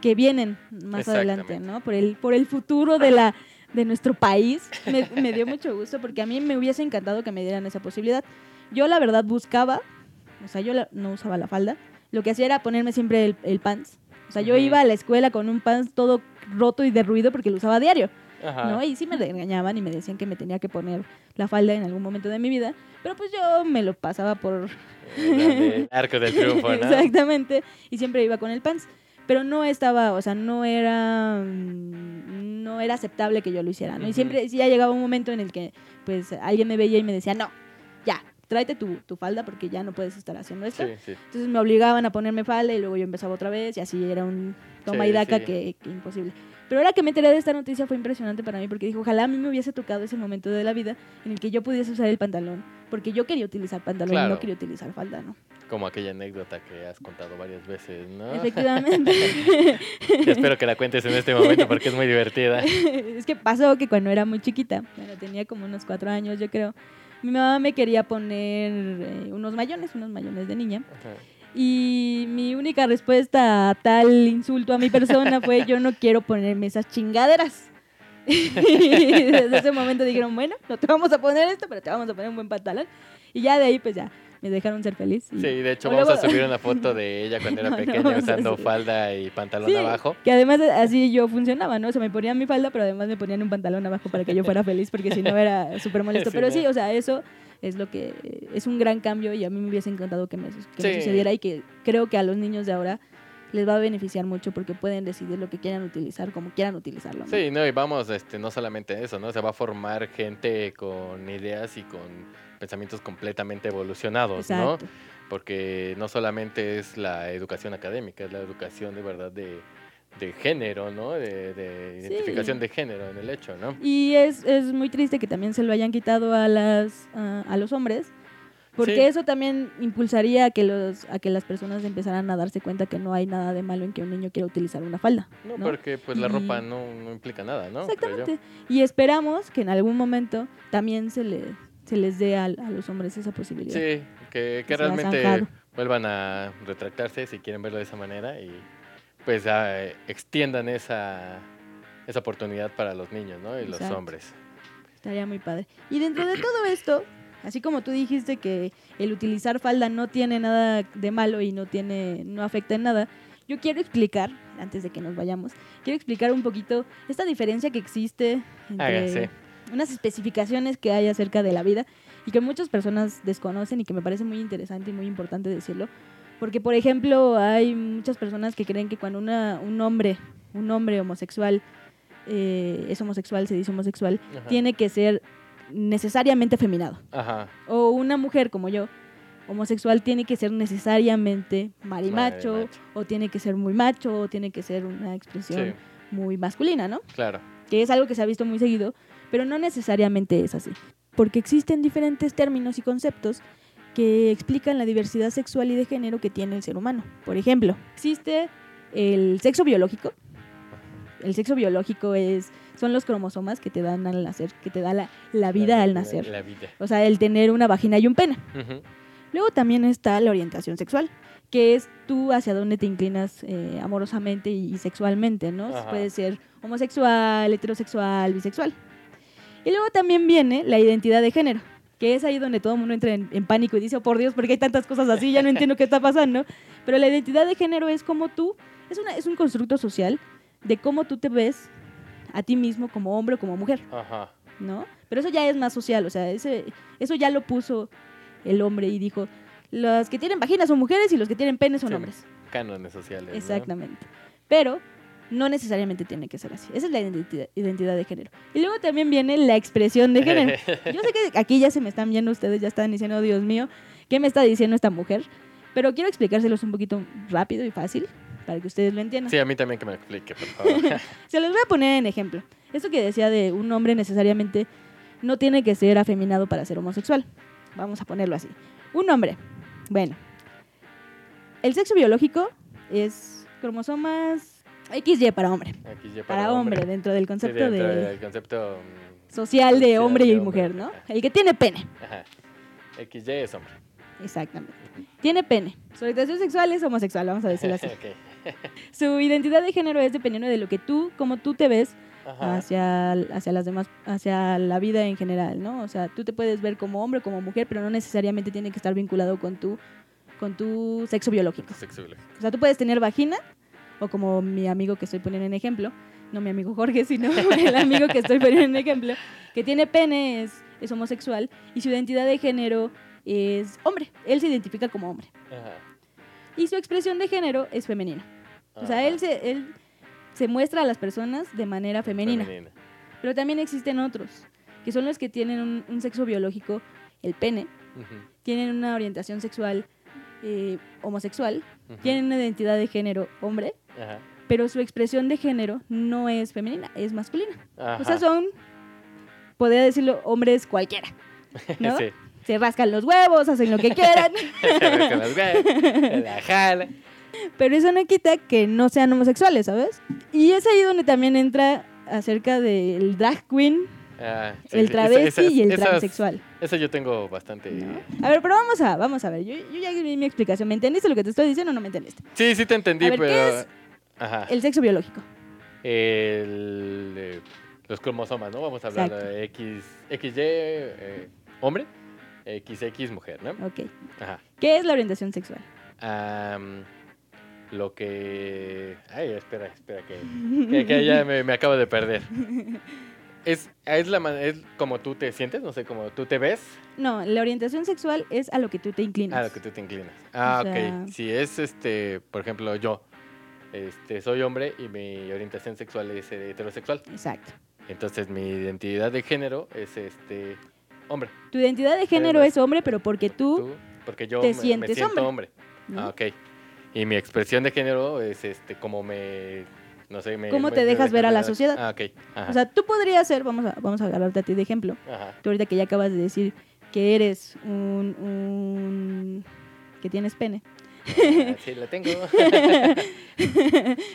Speaker 2: que vienen más adelante. ¿no? Por el, por el futuro de, la, de nuestro país. Me, me dio mucho gusto porque a mí me hubiese encantado que me dieran esa posibilidad. Yo la verdad buscaba, o sea, yo la- no usaba la falda. Lo que hacía era ponerme siempre el, el pants. O sea, yo iba a la escuela con un pants todo roto y derruido porque lo usaba a diario.
Speaker 1: Ajá.
Speaker 2: ¿no? Y sí me regañaban y me decían que me tenía que poner la falda en algún momento de mi vida, pero pues yo me lo pasaba por...
Speaker 1: De Arco del triunfo, ¿no?
Speaker 2: Exactamente, y siempre iba con el pants, pero no estaba, o sea, no era no era aceptable que yo lo hiciera, ¿no? Y
Speaker 1: Ujú.
Speaker 2: siempre sí ya llegaba un momento en el que pues alguien me veía y me decía, "No, ya, tráete tu, tu falda porque ya no puedes estar haciendo esto."
Speaker 1: Sí, sí.
Speaker 2: Entonces me obligaban a ponerme falda y luego yo empezaba otra vez y así era un toma
Speaker 1: Sí,
Speaker 2: y daca que, que imposible. Pero ahora que me enteré de esta noticia fue impresionante para mí porque dijo, ojalá a mí me hubiese tocado ese momento de la vida en el que yo pudiese usar el pantalón, porque yo quería utilizar pantalón y
Speaker 1: Claro.
Speaker 2: no quería utilizar falda, ¿no?
Speaker 1: Como aquella anécdota que has contado varias veces, ¿no?
Speaker 2: Efectivamente.
Speaker 1: Espero que la cuentes en este momento porque es muy divertida.
Speaker 2: es que pasó que cuando era muy chiquita, bueno, tenía como unos cuatro años yo creo, mi mamá me quería poner eh, unos mayones, unos mayones de niña. Y mi única respuesta a tal insulto a mi persona fue yo no quiero ponerme esas chingaderas. y desde ese momento dijeron, bueno, no te vamos a poner esto, pero te vamos a poner un buen pantalón. Y ya de ahí pues ya me dejaron ser feliz. y-
Speaker 1: Sí, de hecho vamos
Speaker 2: luego-
Speaker 1: a subir una foto de ella cuando era
Speaker 2: No,
Speaker 1: pequeña usando falda y pantalón
Speaker 2: Sí,
Speaker 1: abajo.
Speaker 2: Que además así yo funcionaba, ¿no? O sea, me ponían mi falda, pero además me ponían un pantalón abajo para que yo fuera feliz, porque si no era súper molesto.
Speaker 1: Sí,
Speaker 2: pero sí, o sea, eso es lo que es un gran cambio y a mí me hubiese encantado que me, que me
Speaker 1: Sí.
Speaker 2: sucediera y que creo que a los niños de ahora les va a beneficiar mucho porque pueden decidir lo que quieran utilizar, como quieran utilizarlo. ¿no?
Speaker 1: Sí, no, y vamos, este, no solamente eso, ¿no? Se va a formar gente con ideas y con pensamientos completamente evolucionados, ¿no? Porque no solamente es la educación académica, es la educación de verdad de, de género, ¿no? De, de
Speaker 2: Sí.
Speaker 1: identificación de género en el hecho, ¿no?
Speaker 2: Y es, es muy triste que también se lo hayan quitado a, las, a, a los hombres, porque
Speaker 1: Sí.
Speaker 2: eso también impulsaría a que, los, a que las personas empezaran a darse cuenta que no hay nada de malo en que un niño quiera utilizar una falda.
Speaker 1: No,
Speaker 2: ¿no?
Speaker 1: porque pues la
Speaker 2: Y-
Speaker 1: ropa no, no implica nada, ¿no?
Speaker 2: Exactamente. Y esperamos que en algún momento también se, le, se les dé a, a los hombres esa posibilidad.
Speaker 1: Sí, que, realmente vuelvan a retractarse si quieren verlo de esa manera y pues ah, extiendan esa, esa oportunidad para los niños, ¿no? Y los hombres.
Speaker 2: Estaría muy padre. Y dentro de todo esto, así como tú dijiste que el utilizar falda no tiene nada de malo y no tiene, no afecta en nada, yo quiero explicar, antes de que nos vayamos, quiero explicar un poquito esta diferencia que existe entre. Unas especificaciones que hay acerca de la vida y que muchas personas desconocen y que me parece muy interesante y muy importante decirlo. Porque, por ejemplo, hay muchas personas que creen que cuando una, un hombre, un hombre homosexual, eh, es homosexual, se dice homosexual,
Speaker 1: Ajá.
Speaker 2: tiene que ser necesariamente afeminado.
Speaker 1: Ajá.
Speaker 2: O una mujer como yo, homosexual, tiene que ser necesariamente marimacho,
Speaker 1: Marimacho.
Speaker 2: o tiene que ser muy macho, o tiene que ser una expresión
Speaker 1: Sí,
Speaker 2: muy masculina, ¿no?
Speaker 1: claro.
Speaker 2: Que es algo que se ha visto muy seguido, pero no necesariamente es así. Porque existen diferentes términos y conceptos que explican la diversidad sexual y de género que tiene el ser humano. Por ejemplo, existe el sexo biológico. El sexo biológico es, son los cromosomas que te dan al nacer, que te da la, la vida
Speaker 1: La-
Speaker 2: al nacer.
Speaker 1: La, vida.
Speaker 2: O sea, el tener una vagina y un pene. Luego también está la orientación sexual, que es tú hacia dónde te inclinas eh, amorosamente y sexualmente, ¿no?
Speaker 1: Ajá.
Speaker 2: Puede ser homosexual, heterosexual, bisexual. Y luego también viene la identidad de género, que es ahí donde todo el mundo entra en, en pánico y dice, oh por Dios, ¿por qué hay tantas cosas así? Ya no entiendo qué está pasando. Pero la identidad de género es como tú, es, una, es un constructo social de cómo tú te ves a ti mismo como hombre o como mujer.
Speaker 1: Ajá.
Speaker 2: ¿no? Pero eso ya es más social, o sea, ese, eso ya lo puso el hombre y dijo, los que tienen vaginas son mujeres y los que tienen penes son
Speaker 1: Sí,
Speaker 2: hombres.
Speaker 1: Cánones sociales. ¿no?
Speaker 2: Exactamente. Pero no necesariamente tiene que ser así. Esa es la identidad, identidad de género. Y luego también viene la expresión de género. Yo sé que aquí ya se me están viendo ustedes, ya están diciendo, Dios mío, ¿qué me está diciendo esta mujer? Pero quiero explicárselos un poquito rápido y fácil para que ustedes lo entiendan.
Speaker 1: Sí, a mí también que me explique, por favor.
Speaker 2: Se los voy a poner en ejemplo. Esto que decía de un hombre necesariamente no tiene que ser afeminado para ser homosexual. Vamos a ponerlo así. Un hombre. Bueno. El sexo biológico es cromosomas XY para hombre. Para hombre, dentro del
Speaker 1: Sí,
Speaker 2: concepto
Speaker 1: dentro
Speaker 2: de
Speaker 1: del concepto mm,
Speaker 2: social de hombre y mujer, ¿no? El que tiene pene.
Speaker 1: Ajá. XY es hombre.
Speaker 2: Exactamente. Tiene pene. Su orientación sexual es homosexual, vamos a decirlo así.
Speaker 1: Ok.
Speaker 2: Su identidad de género es dependiendo de lo que tú, como tú te ves
Speaker 1: Ajá.
Speaker 2: hacia, hacia las demás, hacia la vida en general, ¿no? O sea, tú te puedes ver como hombre o como mujer, pero no necesariamente tiene que estar vinculado con tu, con tu sexo biológico.
Speaker 1: Sexo biológico.
Speaker 2: O sea, tú puedes tener vagina, o como mi amigo que estoy poniendo en ejemplo, no mi amigo Jorge, sino el amigo que estoy poniendo en ejemplo, que tiene pene, es, es homosexual, y su identidad de género es hombre. Él se identifica como hombre.
Speaker 1: Ajá.
Speaker 2: Y su expresión de género es femenina. O sea, él se, él se muestra a las personas de manera femenina. Pero también existen otros, que son los que tienen un, un sexo biológico, el pene, tienen una orientación sexual eh, homosexual, tienen una identidad de género hombre,
Speaker 1: Ajá.
Speaker 2: pero su expresión de género no es femenina, es masculina.
Speaker 1: Ajá.
Speaker 2: O sea, son, podría decirlo, hombres cualquiera. ¿no?
Speaker 1: Sí.
Speaker 2: Se rascan los huevos, hacen lo que quieran,
Speaker 1: Con las ganas, la jala.
Speaker 2: pero eso no quita que no sean homosexuales, ¿sabes? Y es ahí donde también entra acerca del drag queen,
Speaker 1: Ah, sí,
Speaker 2: el travesti
Speaker 1: esa- esa-
Speaker 2: y el
Speaker 1: esas-
Speaker 2: transexual.
Speaker 1: Eso yo tengo bastante.
Speaker 2: ¿no? A ver, pero vamos a, vamos a ver. Yo, yo ya di mi explicación. ¿Me entendiste lo que te estoy diciendo o no me entendiste?
Speaker 1: Sí, sí te entendí,
Speaker 2: A ver, ¿qué
Speaker 1: pero.
Speaker 2: es
Speaker 1: Ajá.
Speaker 2: El sexo biológico.
Speaker 1: El, eh, los cromosomas, ¿no? Vamos a hablar de X, XY, eh, hombre, XX, mujer, ¿no?
Speaker 2: Ok.
Speaker 1: Ajá.
Speaker 2: ¿Qué es la orientación sexual?
Speaker 1: Lo que... Ay, espera, espera, que, que, que ya me, me acabo de perder. Es, es, la, es como tú te sientes, no sé, como tú te ves,
Speaker 2: No, la orientación sexual es a lo que tú te inclinas.
Speaker 1: a lo que tú te inclinas. Ah,
Speaker 2: O sea-
Speaker 1: ok. Si es, este, por ejemplo, yo, este, soy hombre y mi orientación sexual es eh, heterosexual.
Speaker 2: Exacto.
Speaker 1: Entonces mi identidad de género es este hombre.
Speaker 2: Tu identidad de género
Speaker 1: Además,
Speaker 2: es hombre, pero porque tú,
Speaker 1: Tú, porque yo
Speaker 2: te
Speaker 1: me, me
Speaker 2: sientes
Speaker 1: siento
Speaker 2: hombre.
Speaker 1: hombre. Ah, ok. Y mi expresión de género es este como me no sé, me
Speaker 2: ¿Cómo
Speaker 1: me-
Speaker 2: te dejas ver a la sociedad?
Speaker 1: Ah, ok. Ajá.
Speaker 2: o sea, tú podrías ser, vamos a, vamos a agarrarte a ti de ejemplo.
Speaker 1: Ajá.
Speaker 2: Tú ahorita que ya acabas de decir que eres un, un que tienes pene.
Speaker 1: Ah, sí, la tengo.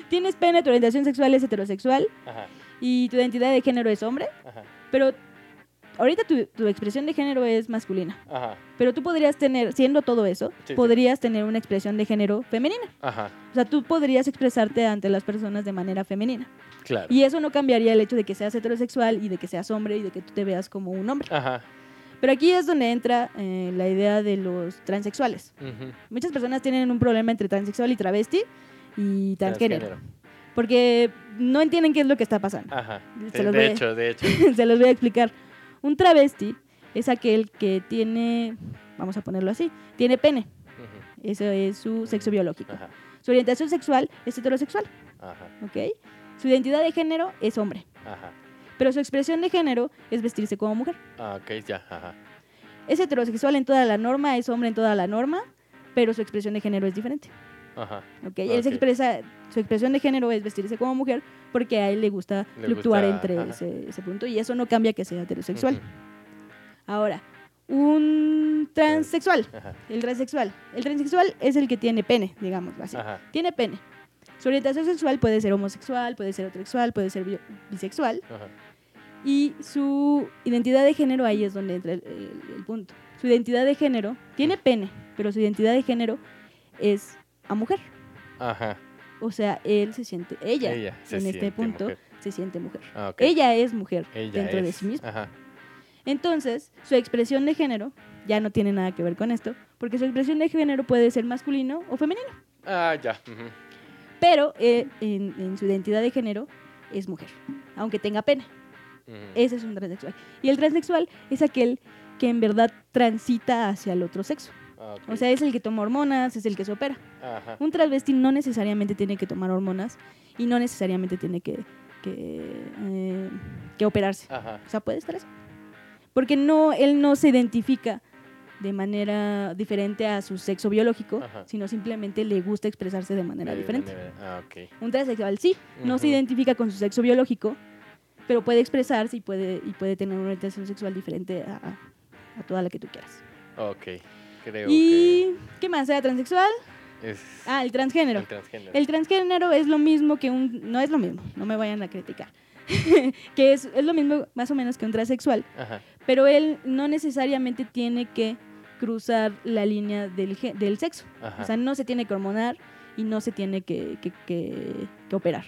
Speaker 2: tienes pene, tu orientación sexual es heterosexual
Speaker 1: Ajá.
Speaker 2: y tu identidad de género es hombre,
Speaker 1: Ajá.
Speaker 2: pero ahorita tu, tu expresión de género es masculina.
Speaker 1: Ajá.
Speaker 2: Pero tú podrías tener, siendo todo eso,
Speaker 1: Sí, sí.
Speaker 2: podrías tener una expresión de género femenina.
Speaker 1: Ajá.
Speaker 2: O sea, tú podrías expresarte ante las personas de manera femenina.
Speaker 1: Claro.
Speaker 2: Y eso no cambiaría el hecho de que seas heterosexual y de que seas hombre y de que tú te veas como un hombre.
Speaker 1: Ajá.
Speaker 2: Pero aquí es donde entra eh, la idea de los transexuales.
Speaker 1: Ujú.
Speaker 2: Muchas personas tienen un problema entre transexual y travesti y transgénero.
Speaker 1: Transgénero.
Speaker 2: Porque no entienden qué es lo que está pasando.
Speaker 1: Ajá.
Speaker 2: Se los voy
Speaker 1: de
Speaker 2: a-
Speaker 1: hecho, de hecho.
Speaker 2: Se los voy a explicar. Un travesti es aquel que tiene, vamos a ponerlo así, tiene pene.
Speaker 1: Ujú.
Speaker 2: Eso es su sexo biológico.
Speaker 1: Ajá.
Speaker 2: Su orientación sexual es heterosexual,
Speaker 1: Ajá.
Speaker 2: ¿ok? Su identidad de género es hombre,
Speaker 1: Ajá.
Speaker 2: Pero su expresión de género es vestirse como mujer.
Speaker 1: Ah, ok, ya. Ajá.
Speaker 2: Es heterosexual en toda la norma, es hombre en toda la norma, pero su expresión de género es diferente.
Speaker 1: Ajá.
Speaker 2: ¿ok? Él se expresa, su expresión de género es vestirse como mujer porque a él le gusta
Speaker 1: Le
Speaker 2: fluctuar
Speaker 1: gusta,
Speaker 2: entre ese, ese punto y eso no cambia que sea heterosexual. Ahora, un transexual,
Speaker 1: Ajá.
Speaker 2: el transexual. El transexual es el que tiene pene, digamos así.
Speaker 1: Ajá.
Speaker 2: Tiene pene. Su orientación sexual puede ser homosexual, puede ser heterosexual, puede ser bi- bisexual.
Speaker 1: Ajá.
Speaker 2: Y su identidad de género, ahí es donde entra el, el- el punto. Su identidad de género tiene pene, pero su identidad de género es a mujer.
Speaker 1: Ajá.
Speaker 2: O sea, él se siente, ella,
Speaker 1: Ella se
Speaker 2: en este punto,
Speaker 1: mujer.
Speaker 2: se siente mujer.
Speaker 1: Ah.
Speaker 2: Ella es mujer
Speaker 1: Ella
Speaker 2: dentro de sí misma.
Speaker 1: Ajá.
Speaker 2: Entonces, su expresión de género ya no tiene nada que ver con esto, porque su expresión de género puede ser masculino o femenino,
Speaker 1: Ah, ya.
Speaker 2: pero eh, en, en su identidad de género es mujer, aunque tenga pene. Ese es un transexual. Y el transexual es aquel que en verdad transita hacia el otro sexo.
Speaker 1: Ah.
Speaker 2: O sea, es el que toma hormonas, es el que se opera.
Speaker 1: Ajá.
Speaker 2: Un travesti no necesariamente tiene que tomar hormonas y no necesariamente tiene que, que, eh, que operarse.
Speaker 1: Ajá.
Speaker 2: O sea, puede estar así. Porque no, él no se identifica de manera diferente a su sexo biológico,
Speaker 1: Ajá.
Speaker 2: sino simplemente le gusta expresarse de manera
Speaker 1: De
Speaker 2: diferente.
Speaker 1: manera- Ah.
Speaker 2: Un transexual sí, no se identifica con su sexo biológico, pero puede expresarse y puede, y puede tener una orientación sexual diferente a, a- toda la que tú quieras.
Speaker 1: Ok. Creo
Speaker 2: ¿Y qué más? ¿Era transexual?
Speaker 1: es
Speaker 2: Ah, el transgénero.
Speaker 1: el transgénero.
Speaker 2: El transgénero es lo mismo que un... No es lo mismo, no me vayan a criticar. que es, es lo mismo más o menos que un transexual,
Speaker 1: Ajá.
Speaker 2: pero él no necesariamente tiene que cruzar la línea del, del sexo.
Speaker 1: Ajá.
Speaker 2: O sea, no se tiene que hormonar y no se tiene que, que- que- que operar.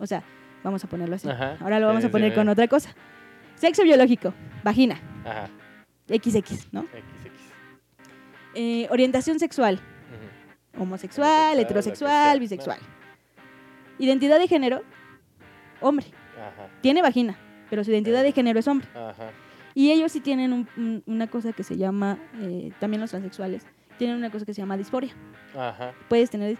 Speaker 2: O sea, vamos a ponerlo así.
Speaker 1: Ajá.
Speaker 2: Ahora lo vamos
Speaker 1: Sí,
Speaker 2: a poner
Speaker 1: sí,
Speaker 2: con otra cosa. Sexo biológico, vagina,
Speaker 1: Ajá.
Speaker 2: XX, ¿no?
Speaker 1: XX.
Speaker 2: Eh, orientación sexual, homosexual, heterosexual, bisexual. Identidad de género, hombre.
Speaker 1: Ajá.
Speaker 2: Tiene vagina, pero su identidad de género es hombre.
Speaker 1: Ajá.
Speaker 2: Y ellos sí tienen un- un- una cosa que se llama, eh, también los transexuales, tienen una cosa que se llama disforia.
Speaker 1: Ajá.
Speaker 2: Puedes tener,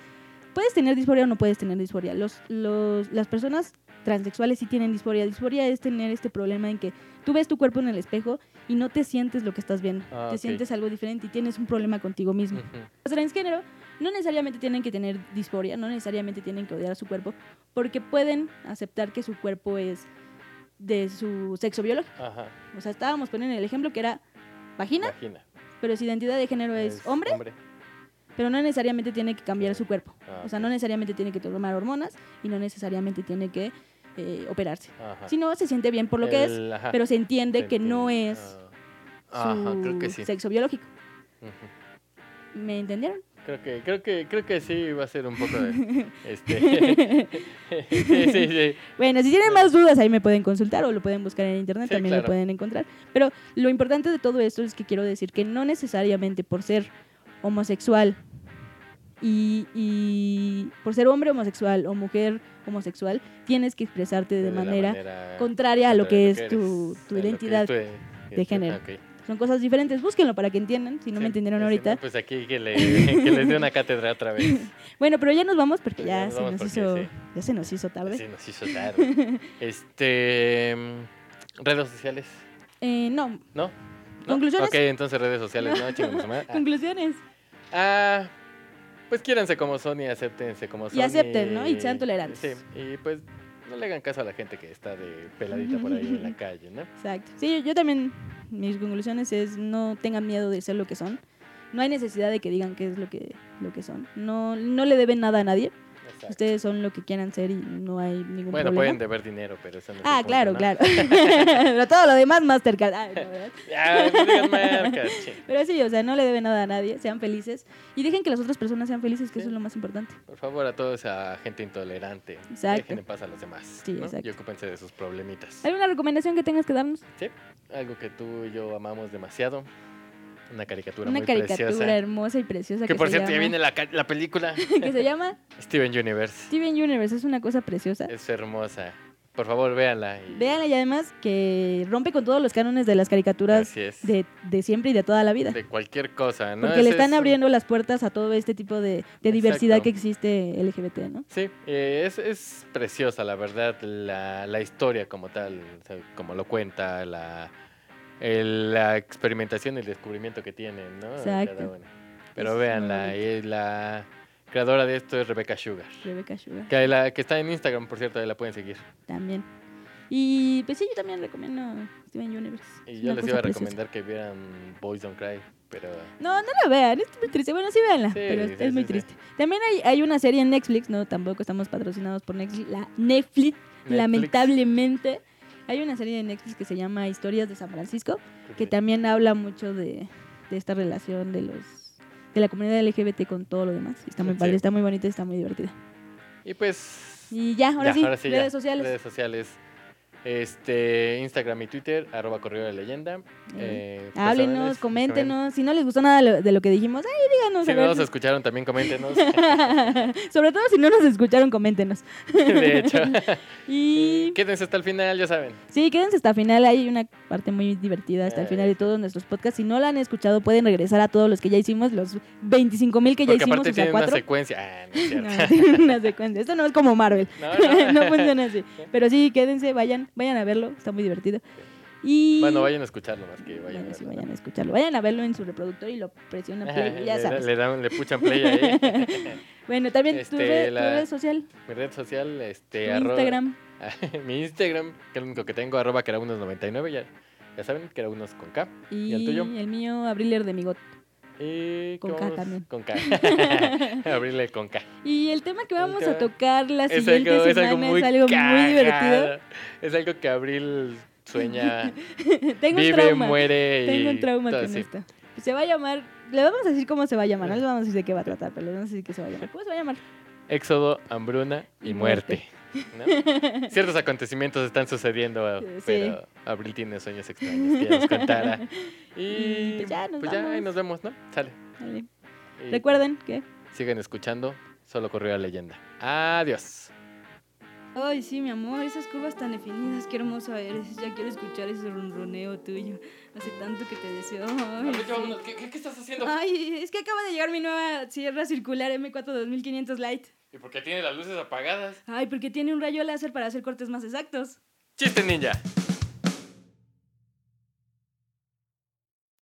Speaker 2: puedes tener disforia o no puedes tener disforia. Los, los, las personas transexuales sí tienen disforia. Disforia es tener este problema en que tú ves tu cuerpo en el espejo y no te sientes lo que estás viendo.
Speaker 1: Ah,
Speaker 2: te sientes algo diferente y tienes un problema contigo mismo.
Speaker 1: Ujú.
Speaker 2: Los transgénero no necesariamente tienen que tener disforia, no necesariamente tienen que odiar a su cuerpo, porque pueden aceptar que su cuerpo es de su sexo biológico.
Speaker 1: Ajá.
Speaker 2: O sea, estábamos poniendo el ejemplo que era vagina,
Speaker 1: Vagina.
Speaker 2: pero su identidad de género es, hombre, pero no necesariamente tiene que cambiar su cuerpo.
Speaker 1: Ah,
Speaker 2: O sea, no necesariamente tiene que tomar hormonas y no necesariamente tiene que eh, operarse.
Speaker 1: Ajá.
Speaker 2: Si no, se siente bien por lo que es,
Speaker 1: ajá.
Speaker 2: pero se entiende
Speaker 1: Se
Speaker 2: que no es
Speaker 1: Ah.
Speaker 2: su
Speaker 1: Ajá, creo que sí.
Speaker 2: sexo biológico. ¿Me entendieron?
Speaker 1: Creo que, creo que, creo que sí va a ser un poco de. este. sí, sí, sí.
Speaker 2: Bueno, si tienen
Speaker 1: Sí.
Speaker 2: más dudas ahí me pueden consultar o lo pueden buscar en internet,
Speaker 1: Sí,
Speaker 2: también
Speaker 1: claro.
Speaker 2: lo pueden encontrar. Pero lo importante de todo esto es que quiero decir que no necesariamente por ser homosexual y, y por ser hombre homosexual o mujer homosexual tienes que expresarte de, manera, contraria a lo que es tu-
Speaker 1: que
Speaker 2: identidad
Speaker 1: es tu-
Speaker 2: de género. Son cosas diferentes, búsquenlo para que entiendan, si no
Speaker 1: Sí,
Speaker 2: me entendieron ahorita.
Speaker 1: no, pues aquí que, le, que les dé una cátedra otra vez.
Speaker 2: Bueno, pero ya nos vamos porque
Speaker 1: Ya
Speaker 2: ya,
Speaker 1: nos
Speaker 2: se
Speaker 1: vamos
Speaker 2: nos
Speaker 1: porque
Speaker 2: hizo,
Speaker 1: sí.
Speaker 2: ya se nos hizo tarde.
Speaker 1: Sí, nos hizo tarde. Este. mm, Redes sociales,
Speaker 2: Eh, no,
Speaker 1: ¿no? ¿No?
Speaker 2: ¿Conclusiones?
Speaker 1: Ok, entonces redes sociales, ¿no? Ah.
Speaker 2: conclusiones.
Speaker 1: Ah, pues quiéranse como son y acéptense como son.
Speaker 2: acepten, ¿no? Y sean tolerantes.
Speaker 1: Sí, y pues no le hagan caso a la gente que está de peladita por ahí en la calle, ¿no?
Speaker 2: Exacto. Sí, yo, yo también, mis conclusiones es no tengan miedo de ser lo que son. No hay necesidad de que digan qué es lo que, lo que son. No, no le deben nada a nadie.
Speaker 1: Exacto.
Speaker 2: Ustedes son lo que quieran ser y no hay ningún
Speaker 1: Bueno,
Speaker 2: problema.
Speaker 1: pueden deber dinero, pero eso no
Speaker 2: Ah, claro,
Speaker 1: ¿no?
Speaker 2: claro. Pero todo lo demás, Mastercard. Ay, no, ¿verdad?
Speaker 1: Ya, marcas.
Speaker 2: Pero sí, o sea, no le deben nada a nadie. Sean felices. Y dejen que las otras personas sean felices, que
Speaker 1: Sí.
Speaker 2: eso es lo más importante.
Speaker 1: Por favor, a toda esa gente intolerante.
Speaker 2: Exacto.
Speaker 1: Dejen en paz a los demás.
Speaker 2: Sí,
Speaker 1: ¿no?
Speaker 2: exacto.
Speaker 1: Y ocúpense de sus problemitas.
Speaker 2: ¿Alguna recomendación que tengas que darnos?
Speaker 1: Sí, algo que tú y yo amamos demasiado. Una caricatura
Speaker 2: Una
Speaker 1: muy
Speaker 2: caricatura
Speaker 1: preciosa.
Speaker 2: hermosa y preciosa
Speaker 1: Que
Speaker 2: que,
Speaker 1: por cierto, ya viene la, la película.
Speaker 2: que se llama
Speaker 1: Steven Universe.
Speaker 2: Steven Universe. Es una cosa preciosa.
Speaker 1: Es hermosa. por favor, véanla. y-
Speaker 2: Véanla y además que rompe con todos los cánones de las caricaturas de, de siempre y de toda la vida.
Speaker 1: De cualquier cosa, ¿no?
Speaker 2: Porque le están
Speaker 1: es-
Speaker 2: abriendo las puertas a todo este tipo de, de diversidad que existe LGBT, ¿no?
Speaker 1: Sí, eh, es, es preciosa, la verdad, la, la historia como tal, o sea, como lo cuenta, la, el- la experimentación y el descubrimiento que tienen, ¿no?
Speaker 2: Exacto.
Speaker 1: Pero
Speaker 2: Es
Speaker 1: véanla, y la creadora de esto es Rebecca Sugar.
Speaker 2: Rebecca Sugar
Speaker 1: Que, la, que está en Instagram, por cierto, ahí la pueden seguir.
Speaker 2: también. Y pues sí, yo también recomiendo Steven Universe.
Speaker 1: Y yo les iba a
Speaker 2: preciosa.
Speaker 1: recomendar que vieran Boys Don't Cry, pero...
Speaker 2: No, no la vean, es muy triste. Bueno, sí véanla,
Speaker 1: Sí,
Speaker 2: pero es,
Speaker 1: sí,
Speaker 2: es muy
Speaker 1: sí,
Speaker 2: triste. También hay, hay una serie en Netflix, no, tampoco estamos patrocinados por Netflix, la Netflix, lamentablemente. Hay una serie de Netflix que se llama Historias de San Francisco, que también habla mucho de, de esta relación de los de la comunidad LGBT con todo lo demás. Está muy
Speaker 1: Sí.
Speaker 2: padre, está muy bonita, está muy divertida.
Speaker 1: Y pues...
Speaker 2: Y ya, ahora
Speaker 1: ya,
Speaker 2: sí, redes sociales.
Speaker 1: Redes sociales. Este, Instagram y Twitter, arroba correo de leyenda. Eh,
Speaker 2: Háblenos,
Speaker 1: personales,
Speaker 2: coméntenos. Si no les gustó nada de lo, de lo que dijimos, ay, díganos.
Speaker 1: Si
Speaker 2: a
Speaker 1: no
Speaker 2: ver.
Speaker 1: nos escucharon, también coméntenos.
Speaker 2: Sobre todo si no nos escucharon, coméntenos.
Speaker 1: de hecho.
Speaker 2: Y
Speaker 1: Quédense hasta el final, ya saben.
Speaker 2: sí, quédense hasta el final. Hay una parte muy divertida hasta el
Speaker 1: Eh,
Speaker 2: final de todos nuestros podcasts. Si no la han escuchado, pueden regresar a todos los que ya hicimos, los 25 mil que ya
Speaker 1: Porque
Speaker 2: hicimos,
Speaker 1: aparte
Speaker 2: o sea,
Speaker 1: una
Speaker 2: cuatro.
Speaker 1: secuencia. Ah, no es cierto.
Speaker 2: No, tiene una secuencia. Esto no es como Marvel.
Speaker 1: No, no.
Speaker 2: no funciona así. Pero sí, quédense, vayan, vayan a verlo. Está muy divertido. Y
Speaker 1: Bueno, vayan a escucharlo más que vayan
Speaker 2: Bueno,
Speaker 1: a
Speaker 2: sí,
Speaker 1: verlo.
Speaker 2: vayan a escucharlo. Vayan a verlo en su reproductor y lo presionan play, ya sabes.
Speaker 1: le dan, le puchan play ahí.
Speaker 2: Bueno, también tu,
Speaker 1: Este,
Speaker 2: red, tu red social,
Speaker 1: Mi red social, este, arroba-
Speaker 2: Instagram.
Speaker 1: mi Instagram, que es lo único que tengo, arroba que era unos 99, ya, ya saben, que era unos con K.
Speaker 2: Y,
Speaker 1: el tuyo?
Speaker 2: mío, Abriler de Migot.
Speaker 1: Y
Speaker 2: Con
Speaker 1: ¿qué
Speaker 2: K también.
Speaker 1: Con K. Abrirle con K.
Speaker 2: Y el tema que vamos
Speaker 1: tema-
Speaker 2: a tocar la
Speaker 1: Es
Speaker 2: siguiente
Speaker 1: algo, es
Speaker 2: semana
Speaker 1: algo muy
Speaker 2: es algo muy divertido.
Speaker 1: Es algo que Abril sueña,
Speaker 2: Tengo un
Speaker 1: vive,
Speaker 2: trauma.
Speaker 1: muere y
Speaker 2: Tengo un trauma
Speaker 1: todo
Speaker 2: con esto. Se va a llamar, le vamos a decir cómo se va a llamar, no le vamos a decir de qué va a tratar, pero le vamos a decir qué se va a llamar. ¿Cómo se va a llamar?
Speaker 1: Éxodo, hambruna y,
Speaker 2: Y
Speaker 1: muerte. ¿No? Ciertos acontecimientos están sucediendo,
Speaker 2: Sí.
Speaker 1: pero Abril tiene sueños extraños que ya nos contara. Y,
Speaker 2: pues ya, nos
Speaker 1: pues ya, ahí nos vemos, ¿no? Sale.
Speaker 2: Vale.
Speaker 1: Y
Speaker 2: Recuerden que...
Speaker 1: Sigan escuchando, solo corrió la leyenda. Adiós.
Speaker 2: Ay, sí, mi amor, esas curvas tan definidas, qué hermoso eres. Ya quiero escuchar ese ronroneo tuyo. Hace tanto que te deseo. Ay, sí.
Speaker 1: ¿Qué, qué, qué estás haciendo?
Speaker 2: Ay, es que acaba de llegar mi nueva sierra circular M4 2500 Lite.
Speaker 1: ¿Y por qué tiene las luces apagadas?
Speaker 2: Ay, porque tiene un rayo láser para hacer cortes más exactos.
Speaker 1: Chiste ninja.